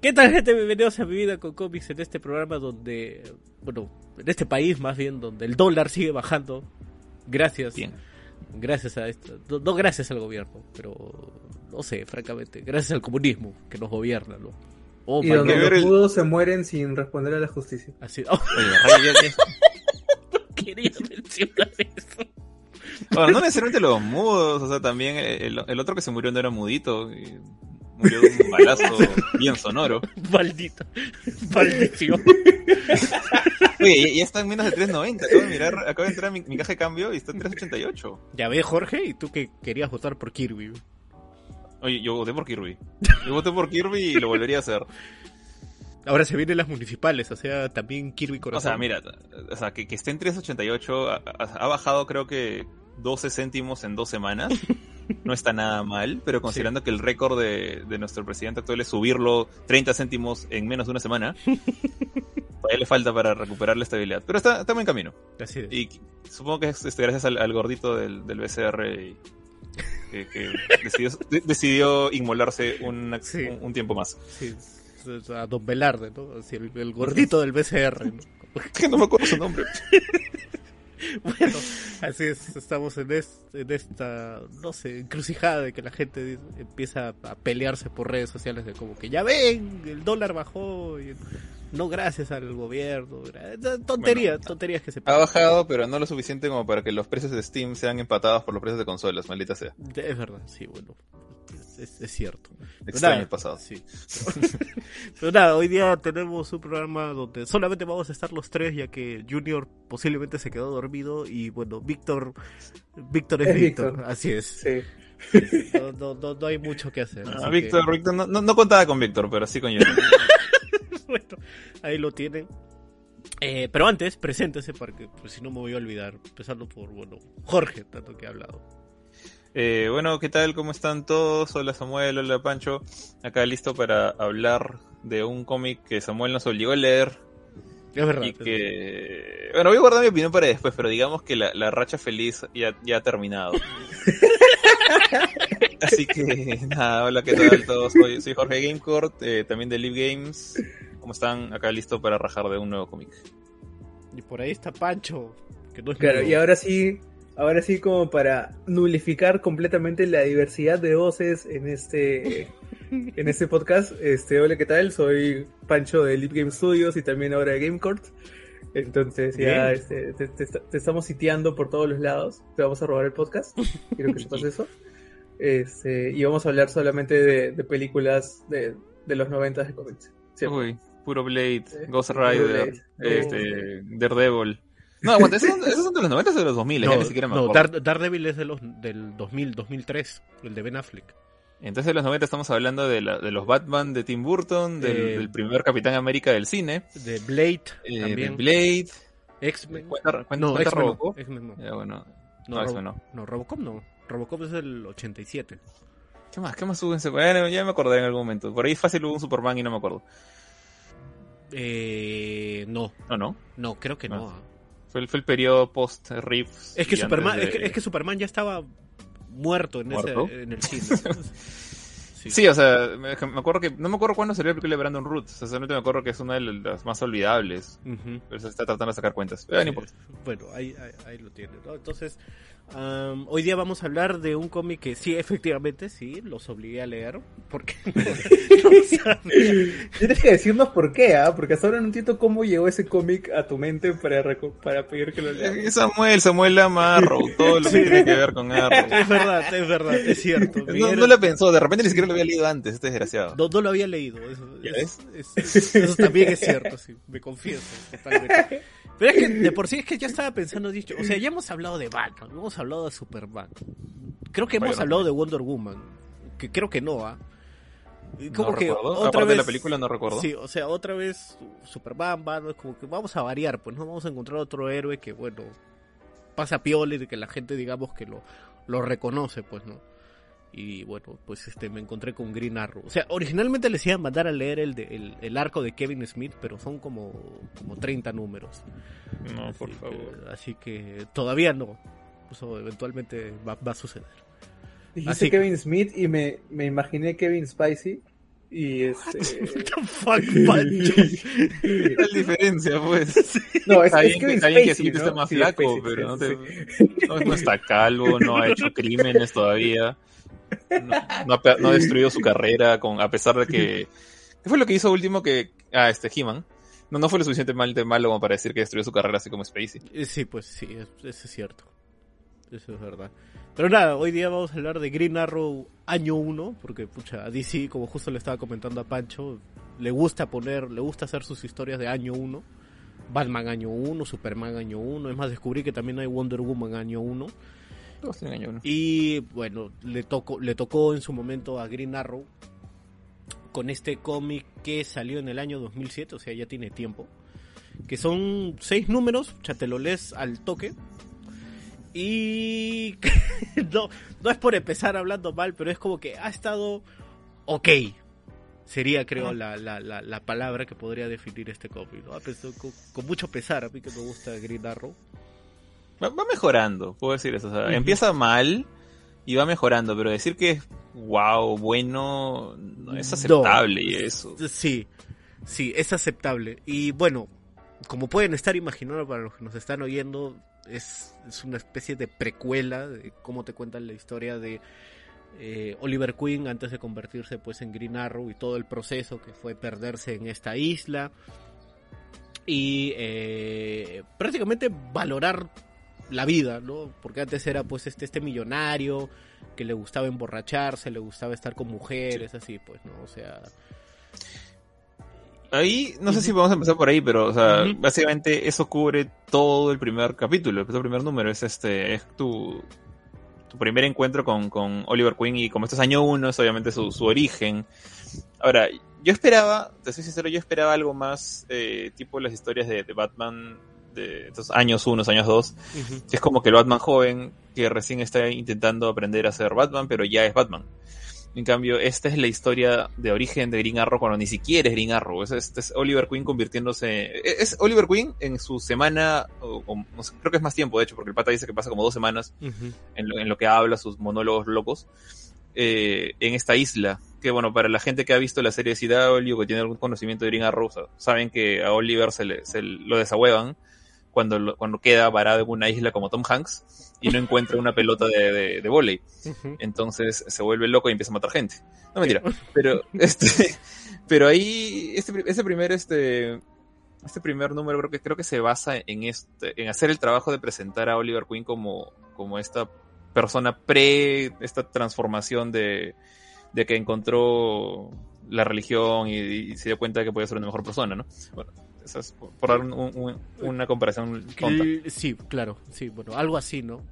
¿Qué tal gente? Bienvenidos a Mi Vida con Cómics en este programa donde, bueno, en este país más bien, donde el dólar sigue bajando. Gracias. Bien. Gracias a esto. No, no gracias al gobierno, pero no sé, francamente. Gracias al comunismo que nos gobierna, ¿no? Oh, Y donde los el- se mueren sin responder a la justicia. Así, oh, Oye, ya- quería mencionar eso. Bueno, no necesariamente los mudos, o sea, también el, el otro que se murió no era mudito, y murió de un balazo bien sonoro. Maldito. Maldición. Oye, ya, está en menos de 3.90, acabo de mirar, acabo de entrar a mi, mi caja de cambio y está en 3.88. Ya ves, Jorge, y tú que querías votar por Kirby. Oye, yo voté por Kirby. Yo voté por Kirby y lo volvería a hacer. Ahora se vienen las municipales, o sea, también Kirby O Corazón. sea, mira, o sea, que, que esté en 3.88 ha, ha- ha bajado creo que 12 céntimos en dos semanas. No está nada mal, pero considerando que el récord de, de nuestro presidente actual es subirlo 30 céntimos en menos de una semana, todavía le falta para recuperar la estabilidad. Pero está, está en buen camino. Así es. Y supongo que es este, gracias al, al gordito del, del BCR y- que, que decidió, de- decidió inmolarse una- Sí. un, un tiempo más. Sí, a Don Velarde, ¿no? Así, el, el gordito del BCR, ¿no? Que no me acuerdo su nombre. Bueno, así es, estamos en, es- en esta, no sé, encrucijada de que la gente dice- empieza a pelearse por redes sociales de como que ya ven, el dólar bajó, y no gracias al gobierno, tonterías, Bueno, tonterías que se Ha bajado, pero no lo suficiente como para que los precios de Steam sean empatados por los precios de consolas, maldita sea. Es verdad, sí, bueno, es, es- es cierto. Extraño Nada, el pasado. Sí. Pero nada, hoy día tenemos un programa donde solamente vamos a estar los tres, ya que Junior posiblemente se quedó dormido y bueno, Víctor, Víctor es, Es Víctor, Víctor. así es. Sí. No, no, no, no hay mucho que hacer. Ah, Víctor, Víctor, no, no, no contaba con Víctor, pero sí con que, bueno, ahí lo tienen. Eh, pero antes, preséntese porque pues, si no me voy a olvidar, empezando por, bueno, Jorge, tanto que ha hablado. Eh, bueno, ¿qué tal? ¿Cómo están todos? Hola Samuel, hola Pancho. Acá listo para hablar de un cómic que Samuel nos obligó a leer Es verdad. y que... Bueno, voy a guardar mi opinión para después, pero digamos que la, la racha feliz ya, ya ha terminado. Así que nada, hola, ¿qué tal todos? Soy, soy Jorge Gamecourt, eh, también de Live Games. ¿Cómo están? Acá listo para rajar de un nuevo cómic. Y por ahí está Pancho, que no es Claro, nuevo. y ahora sí, ahora sí como para nulificar completamente la diversidad de voces en este en este podcast. Este, hola, ¿qué tal? Soy Pancho de Leap Game Studios y también ahora de GameCourt. Entonces ya este, te, te- te estamos siteando por todos los lados. Te vamos a robar el podcast. Quiero que sepas eso. Este, y vamos a hablar solamente de, de películas de, de los 90 de cómics. Uy, puro Blade, Ghost Rider, Blade. este, Daredevil. No, aguanta, ¿esos son, esos son de los 90 o de los 2000? No, ya ni siquiera me no, acuerdo. Dar- Daredevil es de los, del 2000, 2003, el de Ben Affleck. Entonces de los 90 estamos hablando de, la- de los Batman de Tim Burton, del, Eh, del primer Capitán América del cine, De Blade eh, también. de Blade. X-Men. ¿Cuenta, cuenta, No, no. Robocop? X-Men no. Ya, bueno. No, No, X-Men no. no, Robocop no. Robocop es del 87. ¿Qué más? ¿Qué más hubo en ese? Bueno, ya me acordé en algún momento. Por ahí fácil hubo un Superman y no me acuerdo. Eh, no, No, no. no, creo que no. No. Fue el, fue el periodo post-Riffs. Es que Superman, antes es, de- que, es que Superman ya estaba muerto en, ¿Muerto? Ese, en el cine. Sí. Sí, o sea, me, me acuerdo que. No me acuerdo cuándo salió la película de Brandon Roots. O sea, solamente me acuerdo que es una de las más olvidables. Ujú. Pero se está tratando de sacar cuentas. Pero no Sí, importa. Bueno, ahí, ahí, ahí lo tiene. ¿no? Entonces, am, hoy día vamos a hablar de un cómic que sí, efectivamente, sí, los obligué a leer. Porque no. Tienes que decirnos por qué, ¿ah? Porque hasta ahora no entiendo cómo llegó ese cómic a tu mente para, para pedir que lo leas. Samuel, Samuel ama a Arrow, todo lo que tiene que ver con Arrow. Es verdad, es verdad, es cierto. No, no lo pensó, de repente ni siquiera lo había leído antes, este desgraciado. No, no lo había leído. Eso, ¿Ya es- es- es- eso también es cierto, sí. Me confieso. totalmente. Pero es que de por sí es que ya estaba pensando, dicho, o sea, ya hemos hablado de Batman, hemos hablado de Superman. Creo que hemos hablado de Wonder Woman, que creo que no, ¿ah? Y Como no que recuerdo. otra Aparte vez... de la película no recuerdo. Sí, o sea, otra vez Superman, Batman, como que vamos a variar, pues no vamos a encontrar otro héroe que, bueno, pasa piola y que la gente, digamos, que lo, lo reconoce, pues, ¿no? Y bueno, pues este me encontré con Green Arrow. O sea, originalmente les iba a mandar a leer el, de- el, el arco de Kevin Smith, pero son como, como 30 números. No, por favor. que- así que todavía no. Eso eventualmente va, va a suceder. Dijiste Así- Kevin Smith y me, me imaginé Kevin Spicy. Y este. What the fuck, Pancho? ¿Qué tal diferencia, pues? No, es, Está es que- Kevin está bien que Spacey, Smith ¿no? esté más Sí, flaco, Spacey, pero no, te- sí. no, no está calvo, no ha hecho crímenes todavía. No, no ha, pe- no ha destruido su carrera con, a pesar de que... ¿Qué fue lo que hizo último que... Ah, este He-Man. No, no fue lo suficientemente malo como para decir que destruyó su carrera así como Spacey. Eh, Sí, pues sí, es- eso es cierto. Eso es verdad. Pero nada, hoy día vamos a hablar de Green Arrow año 1, porque pucha, a DC, como justo le estaba comentando a Pancho, le gusta poner, le gusta hacer sus historias de año 1. Batman año 1, Superman año 1, es más, descubrí que también hay Wonder Woman año 1. Todos tienen año uno. Y bueno, le tocó, le tocó en su momento a Green Arrow con este cómic que salió en el año 2007, o sea, ya tiene tiempo. Que son seis números, ya te lo lees al toque. Y no, no es por empezar hablando mal, pero es como que ha estado ok. Sería, creo, la, la, la, la palabra que podría definir este cómic. ¿no? Con, con mucho pesar, a mí que me gusta Green Arrow. Va, va mejorando, puedo decir eso. o sea, Ujú. Empieza mal y va mejorando, pero decir que es wow, bueno, no es No. aceptable y eso. Sí, sí, es aceptable. Y bueno, como pueden estar imaginando para los que nos están oyendo, es, es una especie de precuela de cómo te cuentan la historia de eh, Oliver Queen antes de convertirse pues en Green Arrow y todo el proceso que fue perderse en esta isla y eh, prácticamente valorar la vida, ¿no? Porque antes era pues este, este millonario que le gustaba emborracharse, le gustaba estar con mujeres, así pues, ¿no? O sea, Ahí, no sé si vamos a empezar por ahí, pero, o sea, básicamente eso cubre todo el primer capítulo, el primer número, es este, es tu, tu primer encuentro con, con Oliver Queen y como esto es año uno, es obviamente su, su origen. Ahora, yo esperaba, te soy sincero, yo esperaba algo más, eh, tipo las historias de, de Batman de estos años unos, años dos, que es como que el Batman joven que recién está intentando aprender a ser Batman, pero ya es Batman. En cambio, esta es la historia de origen de Green Arrow cuando ni siquiera es Green Arrow. Es, este es Oliver Queen convirtiéndose. Es Oliver Queen en su semana, o, o no sé, creo que es más tiempo de hecho, porque el pata dice que pasa como dos semanas en lo, en lo que habla, sus monólogos locos, eh, en esta isla. Que bueno, para la gente que ha visto la serie de CW o que tiene algún conocimiento de Green Arrow, saben que a Oliver se, le, se lo desahuevan cuando, lo- cuando queda varado en una isla como Tom Hanks y no encuentra una pelota de, de, de. Ujú. Entonces se vuelve loco y empieza a matar gente. No mentira. Pero este, pero ahí este, ese primer este este primer número creo que creo que se basa en este en hacer el trabajo de presentar a Oliver Queen como como esta persona pre esta transformación de de que encontró la religión y, y se dio cuenta de que podía ser una mejor persona, ¿no? Bueno, eso es por, dar un- un- una comparación tonta. Sí, claro, sí, bueno, algo así, ¿no?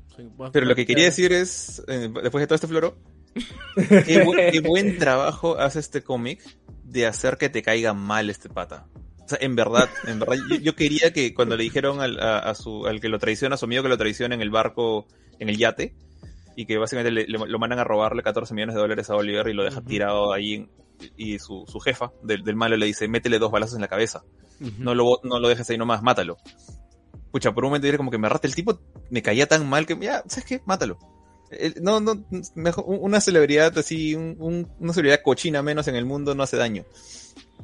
Pero lo que quería decir es, eh, después de todo este floro, qué, bu- qué buen trabajo hace este cómic de hacer que te caiga mal este pata. O sea, en verdad, en verdad, yo, yo quería que cuando le dijeron al, a, a su, al que lo traiciona, a su amigo que lo traiciona en el barco, en el yate, y que básicamente le- le- lo mandan a robarle 14 millones de dólares a Oliver y lo deja Ujú. tirado ahí, y su, su jefa del, del malo le dice, métele dos balazos en la cabeza No lo, no lo dejes ahí nomás, mátalo. Pucha, por un momento era como que me rata el tipo, me caía tan mal que, ya, ¿sabes qué? Mátalo. No, no, mejor, un- una celebridad así, un- un- una celebridad cochina menos en el mundo no hace daño.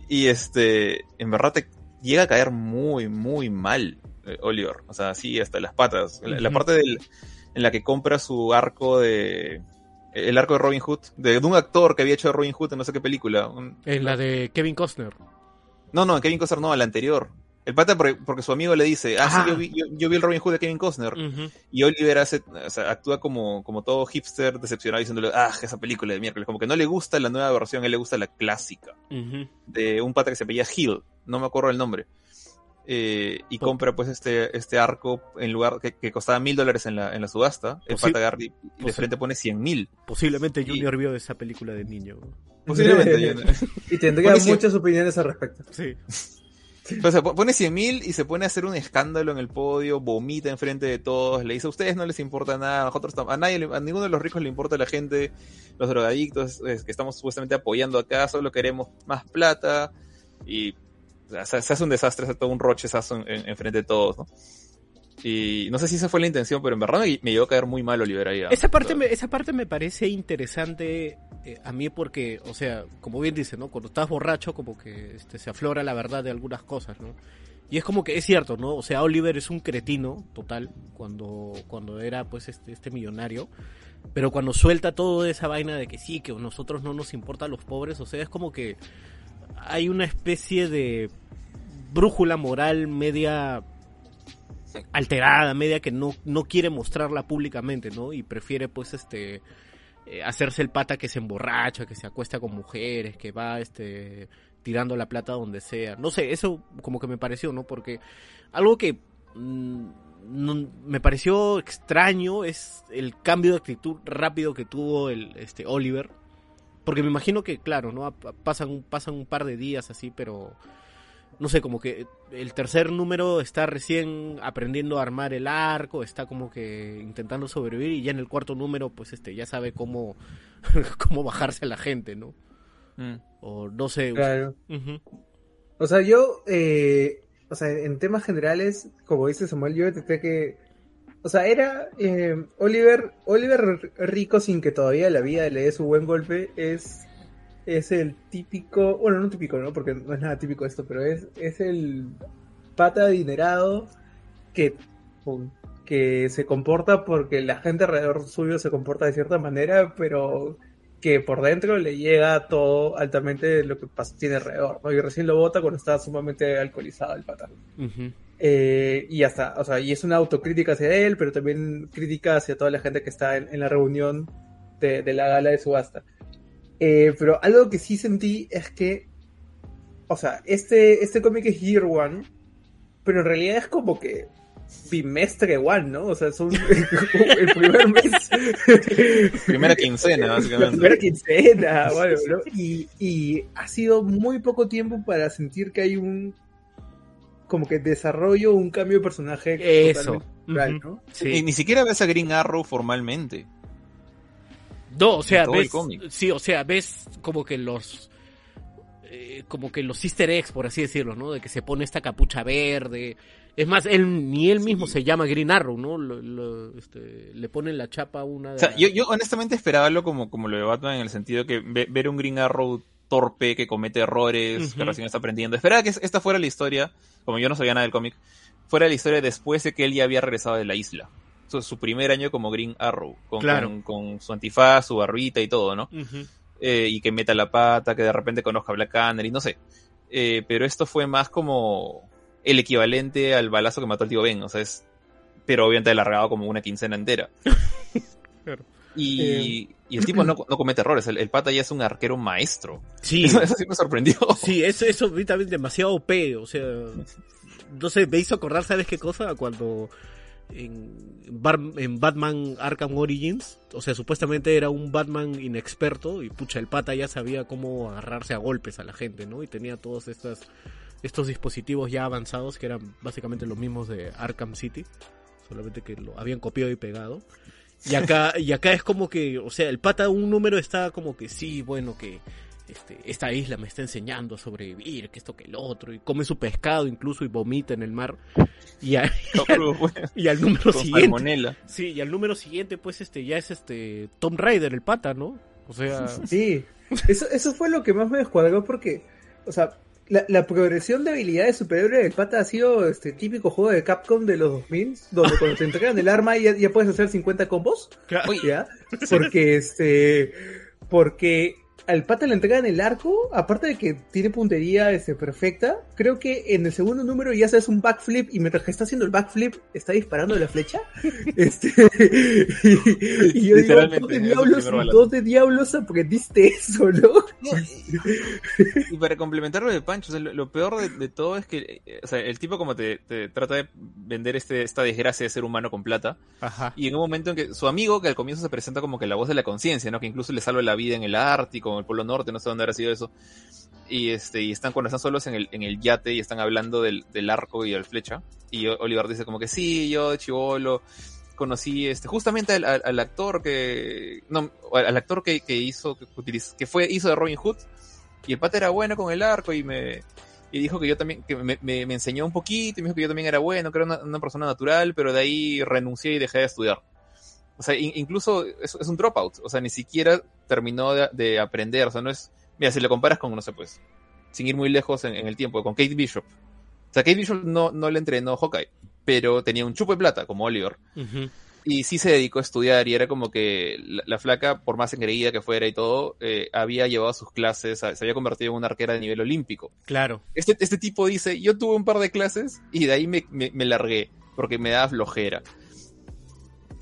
Y este, en verdad te llega a caer muy, muy mal eh, Oliver. O sea, así hasta las patas. La, la parte del, en la que compra su arco de, el arco de Robin Hood, de, de un actor que había hecho Robin Hood en no sé qué película. un- En la de Kevin Costner. No, no, Kevin Costner no, al anterior. El pata porque, porque su amigo le dice, ah, Ah. sí, yo vi, yo, yo vi el Robin Hood de Kevin Costner. Y Oliver hace, o sea, actúa como, como todo hipster decepcionado diciéndole, ah, esa película de miércoles. Como que no le gusta la nueva versión, a él le gusta la clásica. De un pata que se apellía Hill, no me acuerdo el nombre. Eh, y compra pues este, este arco en lugar que, que costaba mil dólares en la, en la subasta. El Posi- pata y, y de frente pone cien mil. Posiblemente Y- Junior vio esa película de niño. Posiblemente. yo- Y tendría muchas opiniones al respecto. Sí. O sea, po- pone 100.000 y se pone a hacer un escándalo en el podio, vomita enfrente de todos, le dice a ustedes no les importa nada, a nosotros a nadie, a ninguno de los ricos le importa la gente, los drogadictos es que estamos supuestamente apoyando acá, solo queremos más plata y o sea, se, se hace un desastre, se hace todo un rochezazo en, en, enfrente de todos, ¿no? Y no sé si esa fue la intención, pero en verdad me, me llegó a caer muy mal Oliver ahí. ¿ah? Esa parte, me, esa parte me parece interesante eh, a mí porque, o sea, como bien dice, ¿no? Cuando estás borracho como que este, se aflora la verdad de algunas cosas, ¿no? Y es como que es cierto, ¿no? O sea, Oliver es un cretino total cuando, cuando era pues este, este millonario. Pero cuando suelta toda esa vaina de que sí, que a nosotros no nos importa los pobres, o sea, es como que hay una especie de brújula moral media alterada, media que no, no quiere mostrarla públicamente, ¿no? Y prefiere pues este eh, hacerse el pata que se emborracha, que se acuesta con mujeres, que va este tirando la plata donde sea. No sé, eso como que me pareció, ¿no? Porque algo que mm, no- me pareció extraño es el cambio de actitud rápido que tuvo el este Oliver. Porque me imagino que, claro, ¿no? Pa- Pasan, pasan un par de días así, pero no sé, como que el tercer número está recién aprendiendo a armar el arco, está como que intentando sobrevivir y ya en el cuarto número pues este ya sabe cómo cómo bajarse a la gente, ¿no? mm. O no sé. Claro. O sea, yo, eh, o sea, en temas generales, como dice Samuel, yo detecté que, o sea, era eh, Oliver, Oliver rico sin que todavía la vida le dé su buen golpe, es, es el típico, bueno, no típico, ¿no? Porque no es nada típico esto, pero es, es el pata adinerado que, que se comporta porque la gente alrededor suyo se comporta de cierta manera, pero que por dentro le llega todo altamente lo que tiene alrededor, ¿no? Y recién lo bota cuando está sumamente alcoholizado el pata. Eh, y hasta, o sea, y es una autocrítica hacia él, pero también crítica hacia toda la gente que está en, en la reunión de, de la gala de subasta. Eh, pero algo que sí sentí es que, o sea, este, este cómic es Year One, pero en realidad es como que bimestre one, ¿no? O sea, son el primer mes. Primera quincena, La básicamente. primera quincena, bueno, ¿no? Y, y ha sido muy poco tiempo para sentir que hay un como que desarrollo, un cambio de personaje Eso. Ujú. ¿no? Sí. Ni, ni siquiera ves a Green Arrow formalmente. No, o sea, ves, sí, o sea, ves como que los eh, como que los easter eggs, por así decirlo, ¿no? De que se pone esta capucha verde. Es más, él ni él mismo se llama Green Arrow, ¿no? Lo- lo- este, le ponen la chapa a una de O sea, las- yo, yo honestamente esperaba algo como, como lo de Batman en el sentido que ve- ver un Green Arrow torpe que comete errores, que Ujú. recién está aprendiendo. Esperaba que es- esta fuera la historia, como yo no sabía nada del cómic, fuera la historia después de que él ya había regresado de la isla. Su, su primer año como Green Arrow, con, Claro. con, con su antifaz, su barbita y todo, ¿no? Eh, y que meta la pata, que de repente conozca a Black Canary, no sé. Eh, pero esto fue más como el equivalente al balazo que mató al tío Ben, o sea, es. Pero obviamente alargado como una quincena entera. Claro. Y, y el tipo no, no comete errores, el, el pata ya es un arquero maestro. Sí, Eso, eso sí me sorprendió. sí, eso, eso vi también demasiado OP, o sea, no sé, me hizo acordar, ¿sabes qué cosa? Cuando en, en Batman Arkham Origins, o sea, supuestamente era un Batman inexperto y pucha, el pata ya sabía cómo agarrarse a golpes a la gente, ¿no? Y tenía todos estas, estos dispositivos ya avanzados que eran básicamente los mismos de Arkham City, solamente que lo habían copiado y pegado. Y acá, y acá es como que, o sea, el pata un número está como que sí, bueno, que este, esta isla me está enseñando a sobrevivir, que esto que el otro, y come su pescado incluso y vomita en el mar. Y, a- y al número Con siguiente. Sí, y al número siguiente, pues este, ya es este Tom Raider, el pata, ¿no? O sea, Sí, eso, eso fue lo que más me descuadró porque, o sea, la, la progresión de habilidades superhéroe del pata ha sido este típico juego de Capcom de los 2000, donde cuando te entregan el arma ya, ya puedes hacer 50 combos, claro. ¿ya? Porque este, porque al pata le entregan el arco, aparte de que tiene puntería este, perfecta, creo que en el segundo número ya haces un backflip y mientras que está haciendo el backflip está disparando la flecha. Este, y, y yo digo, ¿dónde diablos, primer balazo. ¿dónde diablos aprendiste eso, no? Y, y para complementar lo de Pancho, o sea, lo, lo peor de, de todo es que eh, o sea, el tipo como te, te trata de vender este, esta desgracia de ser humano con plata, Ajá. y en un momento en que su amigo, que al comienzo se presenta como que la voz de la conciencia, ¿no? Que incluso le salva la vida en el Ártico, como el Polo Norte, no sé dónde habrá sido eso. Y este, y están cuando están solos en el, en el yate y están hablando del, del arco y el flecha. Y Oliver dice como que sí, yo de chivolo conocí este justamente al, al- al actor que no al actor que, que hizo que, que fue hizo de Robin Hood y el pata era bueno con el arco y me y dijo que yo también que me, me- me enseñó un poquito y me dijo que yo también era bueno que era una, una persona natural pero de ahí renuncié y dejé de estudiar o sea in- incluso es, es un dropout o sea ni siquiera terminó de, de aprender o sea no es mira si le comparas con no sé pues sin ir muy lejos en, en el tiempo con Kate Bishop o sea Kate Bishop no, no le entrenó Hawkeye pero tenía un chupo de plata como Oliver y sí se dedicó a estudiar y era como que la, la flaca, por más engreída que fuera y todo, eh, había llevado sus clases, se había convertido en una arquera de nivel olímpico. Claro. Este, este tipo dice, yo tuve un par de clases y de ahí me, me, me largué porque me daba flojera.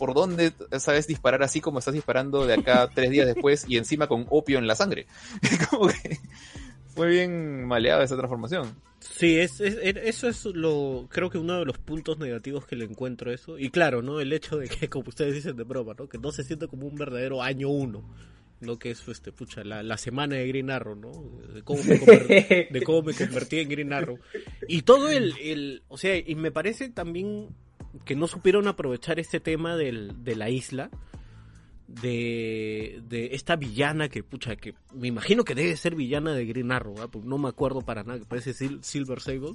¿Por dónde sabes disparar así como estás disparando de acá tres días después y encima con opio en la sangre? como que fue bien maleada esa transformación. Sí, es, es- es- eso es lo, creo que uno de los puntos negativos que le encuentro a eso. Y claro, ¿no? El hecho de que, como ustedes dicen de broma, ¿no? Que no se siente como un verdadero año uno. No que es, este, pucha, la, la semana de Green Arrow, ¿no? De cómo me, conver- de cómo me convertí en Green Arrow. Y todo el, el, o sea, y me parece también que no supieron aprovechar este tema del, de la isla. De, de esta villana que, pucha, que me imagino que debe ser villana de Green Arrow, ¿ah? Porque no me acuerdo para nada, que parece Sil- Silver Sable.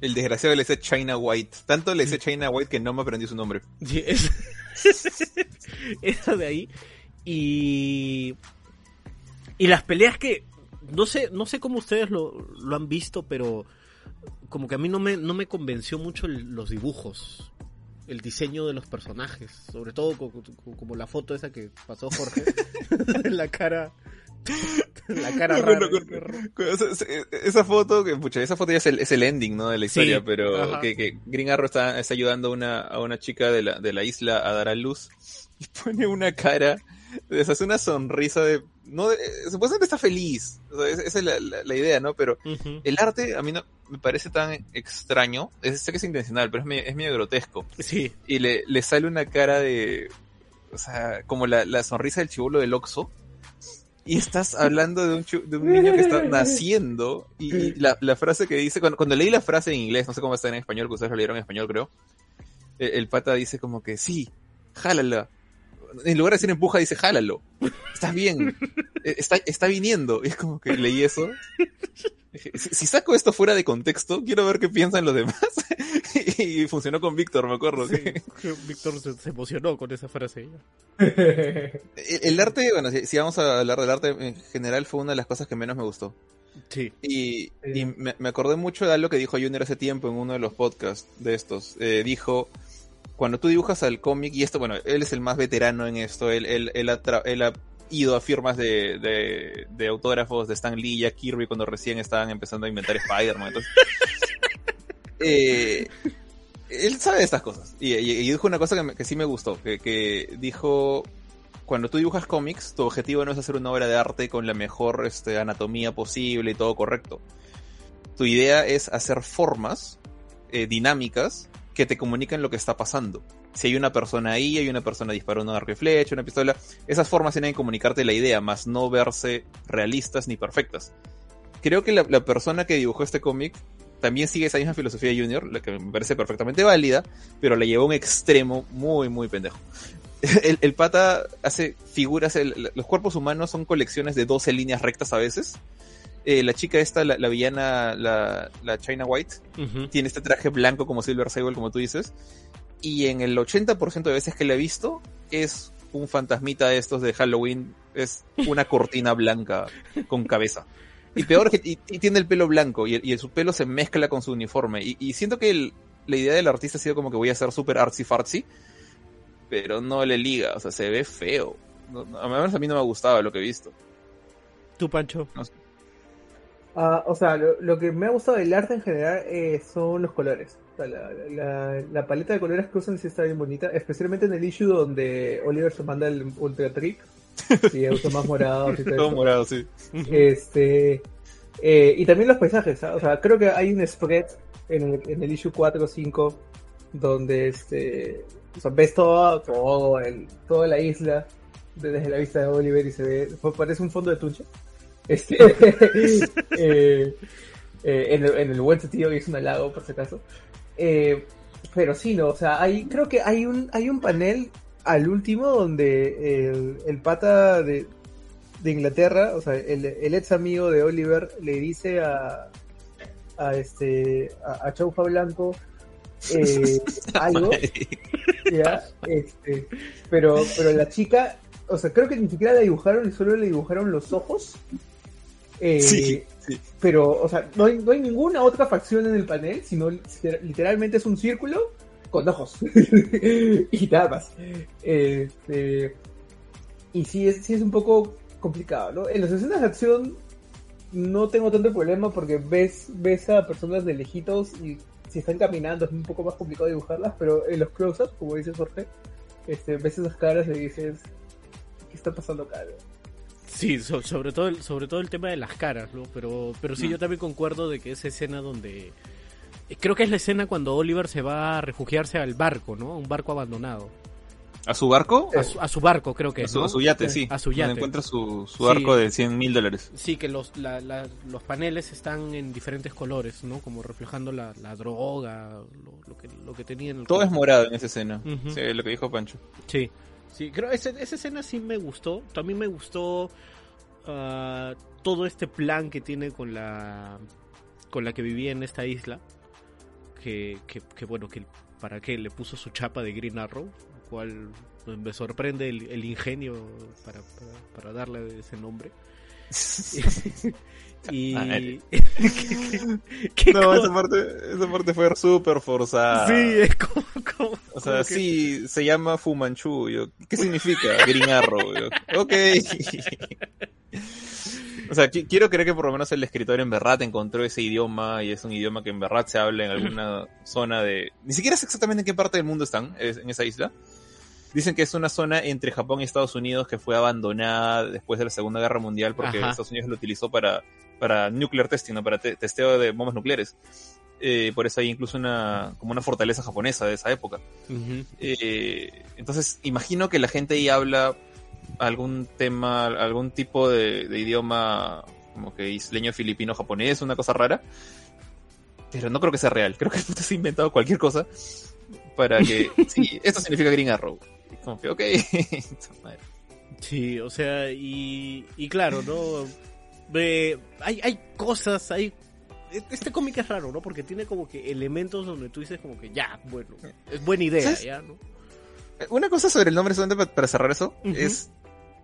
El desgraciado le decía China White. Tanto le decía China White que no me aprendí su nombre. Sí, es- esa de ahí. Y. Y las peleas que. No sé, no sé cómo ustedes lo, lo han visto, pero. Como que a mí no me, no me convenció mucho el- los dibujos. El diseño de los personajes. Sobre todo co- co- como la foto esa que pasó Jorge. la cara. La cara No, rara. Esa, foto, que pucha, esa foto ya es el, es el ending, ¿no? De la historia, Sí, pero que, que Green Arrow está, está ayudando a una, a una chica de la, de la isla a dar a luz y pone una cara, les hace una sonrisa de, no, de- supuestamente está feliz, o sea, esa es la, la- la idea, ¿no? Pero el arte a mí no me parece tan extraño, es, sé que es intencional, pero es medio, es medio grotesco Sí, y le, le sale una cara de, o sea, como la, la sonrisa del chivolo del Oxxo. Y estás hablando de un, de un niño que está naciendo y, y la, la frase que dice, cuando, cuando leí la frase en inglés, no sé cómo está en español, que ustedes lo leyeron en español creo, el, el pata dice como que sí, jálala. En lugar de decir empuja, dice jálalo. Estás bien. Eh, Está, está viniendo. Y es como que leí eso. Si, si saco esto fuera de contexto, quiero ver qué piensan los demás. y funcionó con Víctor, me acuerdo. sí, que- Víctor se, se emocionó con esa frase. El, el arte, bueno, si, si vamos a hablar del arte en general, fue una de las cosas que menos me gustó. Sí. Y, Sí. y me, me acordé mucho de algo que dijo Junior hace tiempo en uno de los podcasts de estos. Eh, dijo, cuando tú dibujas al cómic, y esto, bueno, él es el más veterano en esto, él, él, él ha, ido a firmas de, de, de autógrafos de Stan Lee y Jack Kirby cuando recién estaban empezando a inventar Spider-Man. Eh, él sabe de estas cosas. Y, y- dijo una cosa que, sí me gustó, que, que dijo, cuando tú dibujas cómics, tu objetivo no es hacer una obra de arte con la mejor este, anatomía posible y todo correcto. Tu idea es hacer formas eh, dinámicas que te comunican lo que está pasando. Si hay una persona ahí, hay una persona disparando un arco y flecha, una pistola, esas formas tienen que comunicarte la idea, más no verse realistas ni perfectas. Creo que la, persona que dibujó este cómic también sigue esa misma filosofía de Junior, la que me parece perfectamente válida, pero la llevó a un extremo muy, muy pendejo. El, pata hace figuras, los cuerpos humanos son colecciones de 12 líneas rectas a veces. Eh, la chica esta, la, la villana, la, la China White, tiene este traje blanco como Silver Sable, como tú dices. Y en el 80% de veces que la he visto, es un fantasmita de estos de Halloween, es una cortina blanca con cabeza. Y peor que y, y tiene el pelo blanco y, y su pelo se mezcla con su uniforme. Y, y siento que el- la idea del artista ha sido como que voy a ser súper artsy fartsy, pero no le liga, o sea, se ve feo. No- a menos a mí no me gustaba lo que he visto. Tú, Pancho. Ah, o sea, lo, lo que me ha gustado del arte en general eh, son los colores. O sea, la, la- la paleta de colores que usan sí está bien bonita, especialmente en el issue donde Oliver se manda el Ultra Trick y usa más morados y todo morado, sí. Este, eh, y también los paisajes, o sea, creo que hay un spread en el, en el issue 4 o 5 donde este, o sea, ves todo, todo el, toda la isla de- desde la vista de Oliver y se ve, parece un fondo de tunche. Este, eh, eh, en, el, en el buen sentido, y es un halago por si acaso. Eh, pero sí, no, o sea, hay, creo que hay un, hay un panel al último donde el, el pata de, de Inglaterra, o sea, el, el ex amigo de Oliver le dice a, a este, a, a Chaufa Blanco, algo, ya, este, pero, pero la chica, o sea, creo que ni siquiera la dibujaron y solo le dibujaron los ojos. Eh, Sí, sí. Pero, o sea, no hay, no hay ninguna otra facción en el panel, sino literalmente es un círculo con ojos. y nada más. Este, y sí es, sí es un poco complicado, ¿no? En las escenas de acción no tengo tanto problema porque ves, ves a personas de lejitos y si están caminando es un poco más complicado dibujarlas, pero en los close-ups, como dice Jorge, este, ves esas caras y dices, ¿qué está pasando acá? Sí, so- sobre todo el, sobre todo el tema de las caras, ¿no? Pero, pero sí, Mm. yo también concuerdo de que esa escena donde eh, creo que es la escena cuando Oliver se va a refugiarse al barco, ¿no? Un barco abandonado. ¿A su barco? A su, a su barco, creo que A es, su, ¿no? a su yate, sí. A su Donde yate. encuentra su, su Sí. de 100 mil dólares. Sí, que los, la- la- los paneles están en diferentes colores, ¿no? Como reflejando la, la droga, lo, lo que, lo que tenía en el Todo es morado en esa escena. Sí, lo que dijo Pancho. Sí, sí, creo ese- esa escena sí me gustó. También me gustó ah, todo este plan que tiene con la con la que vivía en esta isla. Que, que, que, bueno, que para qué le puso su chapa de Green Arrow, lo cual pues, me sorprende el, el ingenio para, para, para darle ese nombre. y Madre. ¿Qué No, esa parte, esa parte fue súper forzada. Sí, es como, como- O sea, como que- sí, se llama Fumanchu. Yo, ¿Qué significa Green Arrow? Yo, ok. O sea, qui- quiero creer que por lo menos el escritor en Berrat encontró ese idioma y es un idioma que en Berrat se habla en alguna zona de... Ni siquiera sé exactamente en qué parte del mundo están, es- en esa isla. Dicen que es una zona entre Japón y Estados Unidos que fue abandonada después de la Segunda Guerra Mundial porque Ajá. Estados Unidos lo utilizó para, para nuclear testing, ¿no? para te- testeo de bombas nucleares. Eh, por eso hay incluso una, como una fortaleza japonesa de esa época. Eh, entonces, imagino que la gente ahí habla algún tema, algún tipo de, de idioma como que isleño, filipino, japonés, una cosa rara. Pero no creo que sea real. Creo que se ha inventado cualquier cosa para que... Sí, esto significa Green Arrow. Como que, ok. Sí, o sea, y, y claro, ¿no? Hay, hay cosas, hay... Este cómic es raro, ¿no? Porque tiene como que elementos donde tú dices como que ya, bueno, es buena idea, ¿Sabes? ya, ¿no? Una cosa sobre el nombre, solamente pa- para cerrar eso, es...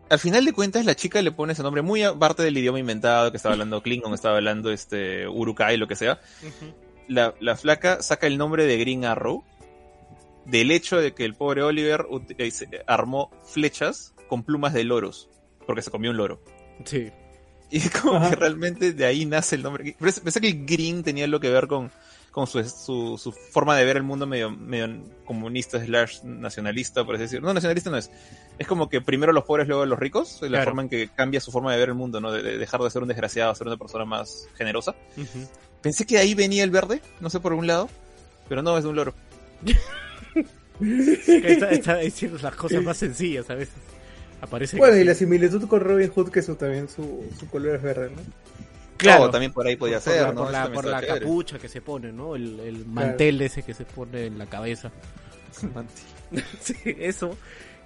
Al final de cuentas, la chica le pone ese nombre muy aparte del idioma inventado, que estaba hablando Klingon, estaba hablando este Urukai, lo que sea. la, la flaca saca el nombre de Green Arrow del hecho de que el pobre Oliver eh, se- armó flechas con plumas de loros, porque se comió un loro. Sí. Y como Ajá. que realmente de ahí nace el nombre. Pensé que el green tenía algo que ver con, con su, su, su forma de ver el mundo medio, medio comunista slash nacionalista, por así decirlo. No, nacionalista no es. Es como que primero los pobres, luego los ricos. La Claro. forma en que cambia su forma de ver el mundo, ¿no? De, de dejar de ser un desgraciado a ser una persona más generosa. Pensé que ahí venía el verde, no sé por algún lado, pero no, es de un loro. Está, está diciendo las cosas más sencillas a veces. Aparece Bueno, y la similitud con Robin Hood, que su, también su, su color es verde, ¿no? Claro. También por ahí podía por ser, por la, por capucha que se pone, ¿no? El, el mantel ese que se pone en la cabeza. Sí, eso.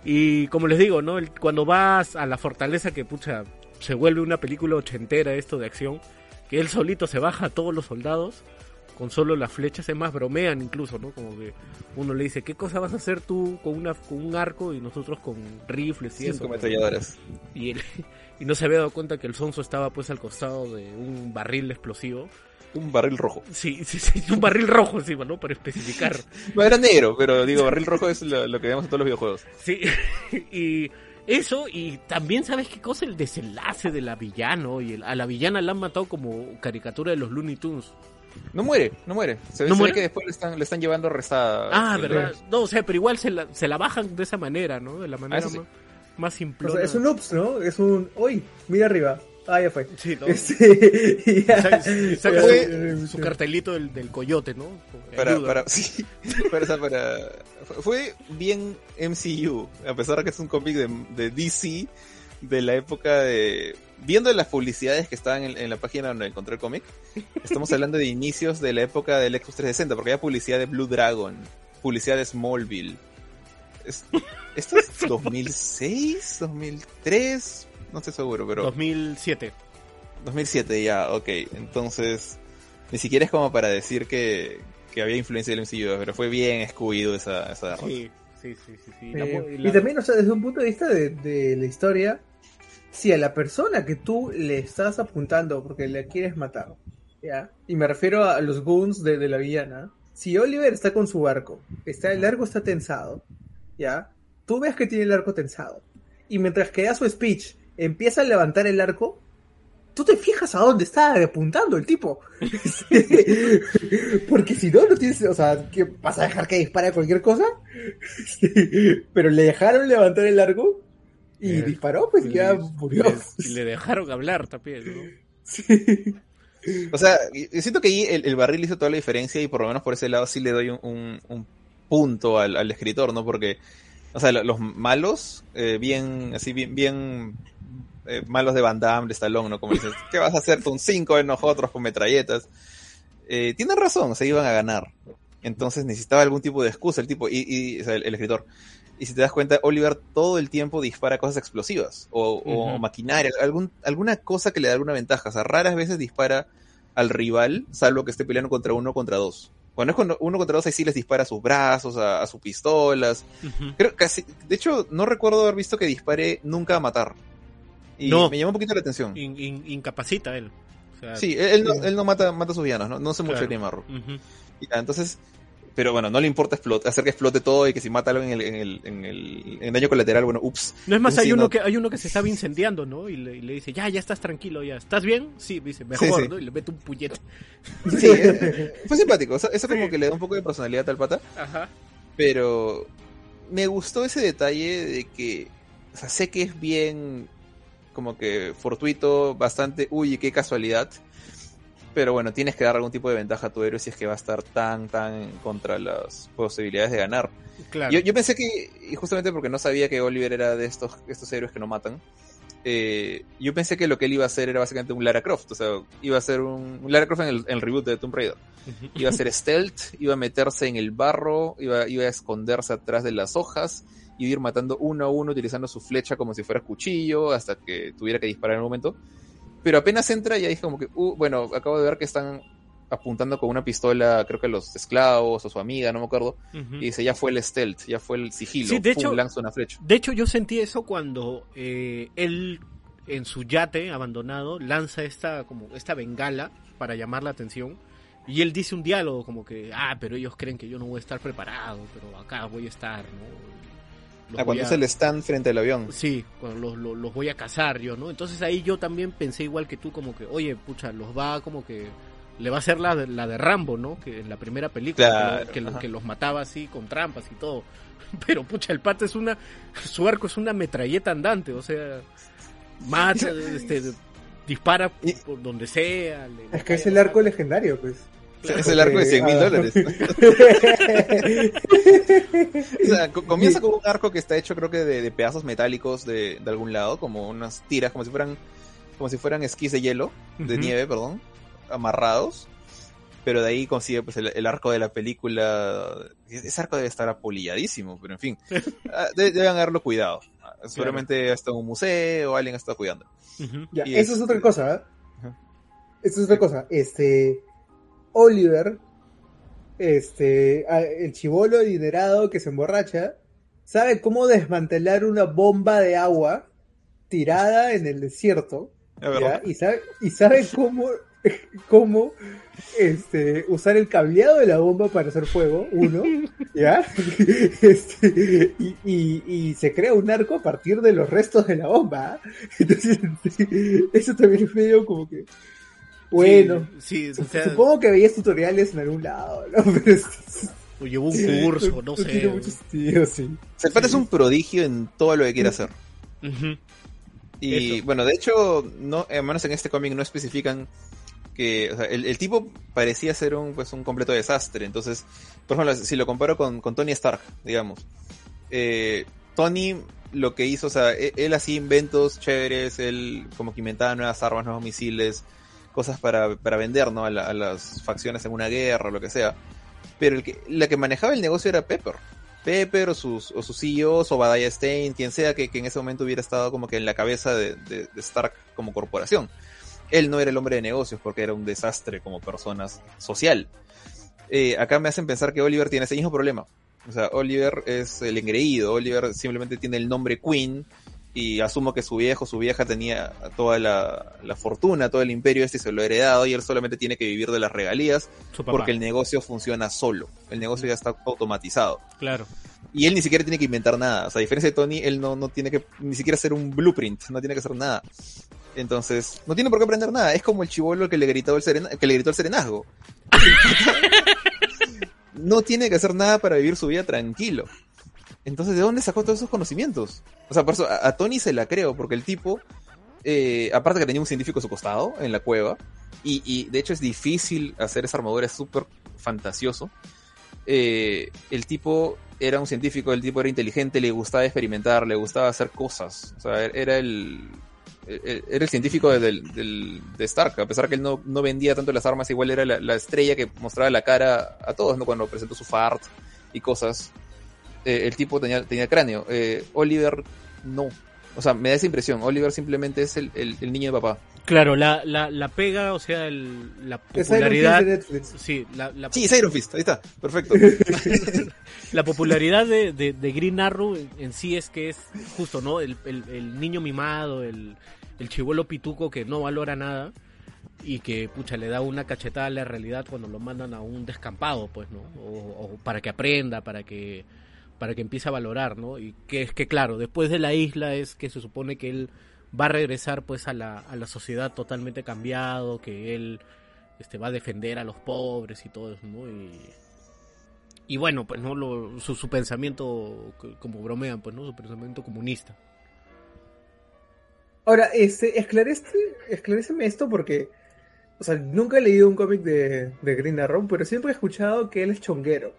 Y como les digo, ¿no? El- cuando vas a la fortaleza que, pucha, se vuelve una película ochentera esto de acción, que él solito se baja a todos los soldados con solo las flechas, es más, bromean incluso, ¿no? Como que uno le dice, ¿qué cosa vas a hacer tú con, una, con un arco y nosotros con rifles y eso? Cinco ametralladoras. Y, él, y no se había dado cuenta que el sonso estaba pues al costado de un barril explosivo. Un barril rojo. Sí, sí, sí, un barril rojo encima, ¿no? Para especificar. No era negro, pero digo, barril rojo es lo, lo que vemos en todos los videojuegos. Sí, y eso, y también, ¿sabes qué cosa? El desenlace de la villano. Y el- a la villana la han matado como caricatura de los Looney Tunes. No muere, no muere. Se, ¿No se muere? ve que después le están, le están llevando rezada. Ah, ¿verdad? No, o sea, pero igual se la, se la bajan de esa manera, ¿no? De la manera eso sí. más, más O sea, es un ups, ¿no? Es un, uy, mira arriba. Ah, ya fue. Sí, ¿no? Este, saca Fue- su, su cartelito del, del coyote, ¿no? Para, para, sí, para, para- fue- fue bien MCU, a pesar de que es un cómic de, de DC de la época de... Viendo las publicidades que estaban en, en la página donde encontré el cómic, estamos hablando de inicios de la época del Xbox 360, porque había publicidad de Blue Dragon, publicidad de Smallville. Es- ¿Esto es 2006? ¿2003? No estoy seguro, pero... 2007. 2007 ya, ok. Entonces, ni siquiera es como para decir que, que había influencia del MCU, pero fue bien escuido esa, esa derrota. Sí, sí, sí, sí. sí. La Eh, y también, o sea, desde un punto de vista de, de la historia, si a la persona que tú le estás apuntando porque le quieres matar, ¿ya? Y me refiero a los goons de, la villana. Si Oliver está con su arco, está, el arco está tensado, ¿ya? Tú ves que tiene el arco tensado. Y mientras que da su speech, empieza a levantar el arco, tú te fijas a dónde está apuntando el tipo. Porque si no, no tienes, o sea, ¿qué vas a dejar que dispare cualquier cosa? Pero le dejaron levantar el arco y Eh, disparó, pues le- ya murió. le- y le dejaron hablar también, ¿no? Sí. O sea, y- y siento que ahí el, el barril hizo toda la diferencia y por lo menos por ese lado sí le doy un, un- un punto al, al escritor, ¿no? Porque, o sea, lo- los malos, eh, bien, así, bien, bien eh, malos de Van Damme, de Stallone, ¿no? Como dices, ¿qué vas a hacer con cinco de nosotros con metralletas? Eh, tienen razón, se iban a ganar. Entonces necesitaba algún tipo de excusa el tipo, y, y o sea, el, el escritor. Y si te das cuenta, Oliver todo el tiempo dispara cosas explosivas o, o Ujú. maquinaria, algún, alguna cosa que le da alguna ventaja. O sea, raras veces dispara al rival, salvo que esté peleando contra uno contra dos. Cuando es con uno contra dos, ahí sí les dispara a sus brazos, a, a sus pistolas. Creo casi, de hecho, no recuerdo haber visto que dispare nunca a matar. Y No. me llamó un poquito la atención. In- in- incapacita él. O sea, Sí, él, él no, él no mata, mata a sus villanos, no, no sé mucho Claro. de Limarro. ujú. Ya, entonces, pero bueno, no le importa hacer que explote todo y que si mata algo en el, en el, en el en daño colateral, bueno, ups. No es más, hay uno no- que hay uno que se estaba incendiando, ¿no? Y le, y le dice, ya, ya estás tranquilo, ya. ¿Estás bien? Sí, dice, mejor, sí. ¿no? Y le mete un puñete. Sí, eh, fue simpático, eso, eso como que le da un poco de personalidad al pata, Ajá. pero me gustó ese detalle de que, o sea, sé que es bien como que fortuito, bastante, uy, qué casualidad. Pero bueno, tienes que dar algún tipo de ventaja a tu héroe si es que va a estar tan, tan contra las posibilidades de ganar. Claro. Yo, yo pensé que, y justamente porque no sabía que Oliver era de estos, estos héroes que no matan, eh, yo pensé que lo que él iba a hacer era básicamente un Lara Croft, o sea, iba a ser un, un Lara Croft en el, en el reboot de Tomb Raider. Iba a ser stealth, iba a meterse en el barro, iba, iba a esconderse atrás de las hojas, iba a ir matando uno a uno utilizando su flecha como si fuera cuchillo hasta que tuviera que disparar en un momento. Pero apenas entra y ahí es como que, uh, bueno, acabo de ver que están apuntando con una pistola, creo que a los esclavos o su amiga, no me acuerdo. Y dice, ya fue el stealth, ya fue el sigilo. Sí, de Pum, hecho- lanza una flecha. De hecho, yo sentí eso cuando eh, él en su yate abandonado lanza esta como esta bengala para llamar la atención y él dice un diálogo como que ah pero ellos creen que yo no voy a estar preparado pero acá voy a estar no Los Ah, cuando a- es el stand frente al avión. Sí, cuando los, los, los voy a cazar yo, ¿no? Entonces ahí yo también pensé igual que tú, como que, oye, pucha, los va como que. Le va a hacer la de, la de Rambo, ¿no? Que en la primera película, Claro, que, lo- que, los mataba así con trampas y todo. Pero, pucha, el pata es una. Su arco es una metralleta andante, o sea. Mata, este. Dispara Y- por donde sea. le- Es que es el arco legendario, pues. Es el arco de 100 mil Ah. dólares. O sea, co- comienza con un arco que está hecho creo que de, de pedazos metálicos de, de algún lado, como unas tiras, como si fueran como si fueran esquís de hielo, de nieve, perdón, amarrados. Pero de ahí consigue pues el, el arco de la película. Ese arco debe estar apolilladísimo, pero en fin. Ah, de- deben haberlo cuidado. Seguramente hasta en un museo, alguien ha estado cuidando. Ujú. Ya, Y eso es este- otra cosa, ¿eh? Eso es otra cosa. Este. Oliver, este. El chivolo adinerado que se emborracha, sabe cómo desmantelar una bomba de agua tirada en el desierto. ¿ya? Y sabe, y sabe cómo, cómo este, usar el cableado de la bomba para hacer fuego, uno, ¿ya? Este, y, y- y se crea un arco a partir de los restos de la bomba. Entonces, eso también es medio como que, bueno, Sí, sí, o sea, supongo que veías tutoriales en algún lado, ¿no? Pero es- o llevó un curso, no tiene sé. mucho sentido, sí. Pata es un prodigio en todo lo que quiere hacer. Y Eso. bueno, de hecho, no, al menos en este cómic no especifican que o sea, el, el tipo parecía ser un, pues, un completo desastre. Entonces, por ejemplo, si lo comparo con, con Tony Stark, digamos. eh, Tony lo que hizo, o sea, e- él, hacía inventos chéveres, él como que inventaba nuevas armas, nuevos misiles, cosas para, para vender, ¿no? A, la- a las facciones en una guerra o lo que sea. Pero el que, la que manejaba el negocio era Pepper. Pepper o sus, o sus CEOs o Badaya Stein, quien sea que, que en ese momento hubiera estado como que en la cabeza de, de- de Stark como corporación. Él no era el hombre de negocios porque era un desastre como persona social. Eh, acá me hacen pensar que Oliver tiene ese mismo problema. O sea, Oliver es el engreído, Oliver simplemente tiene el nombre Queen y asumo que su viejo, su vieja tenía toda la, la fortuna, todo el imperio este y se lo ha heredado y él solamente tiene que vivir de las regalías porque el negocio funciona solo. El negocio ya está automatizado. Claro. Y él ni siquiera tiene que inventar nada. O sea, a diferencia de Tony, él no, no tiene que ni siquiera hacer un blueprint, no tiene que hacer nada. Entonces, no tiene por qué aprender nada. Es como el chivolo que le gritó el, serena- que le gritó el serenazgo. no tiene que hacer nada para vivir su vida tranquilo. Entonces, ¿de dónde sacó todos esos conocimientos? O sea, por eso a, Tony se la creo, porque el tipo, eh, aparte que tenía un científico a su costado en la cueva, y, de hecho es difícil hacer esa armadura, es súper fantasioso. Eh, el tipo era un científico, el tipo era inteligente, le gustaba experimentar, le gustaba hacer cosas. O sea, era el, el- era el científico de, de Stark, a pesar que él no, no vendía tanto las armas, igual era la, la estrella que mostraba la cara a todos, ¿no? Cuando presentó su fart y cosas. Eh, el tipo tenía, tenía cráneo. Eh, Oliver no. O sea, me da esa impresión. Oliver simplemente es el, el- el niño de papá. Claro, la, la, la pega, o sea, el- la Es Iron popularidad. Fist de Netflix. Sí, la, la, Sí, es Iron Fist, ahí está, perfecto. la popularidad de, de, de Green Arrow en, sí es que es justo, ¿no? El, el, el niño mimado, el, el chivolo pituco que no valora nada y que, pucha, le da una cachetada a la realidad cuando lo mandan a un descampado, pues, ¿no? O, o para que aprenda, para que para que empiece a valorar, ¿no? Y que es que, claro, después de la isla es que se supone que él va a regresar, pues, a la, a la sociedad totalmente cambiado, que él este, va a defender a los pobres y todo eso, ¿no? Y, bueno, pues no lo, su, su pensamiento, como bromean, pues no, su pensamiento comunista. Ahora, este, esclarece, esclaréceme esto porque, o sea, nunca he leído un cómic de, de Green Arrow, pero siempre he escuchado que él es chonguero.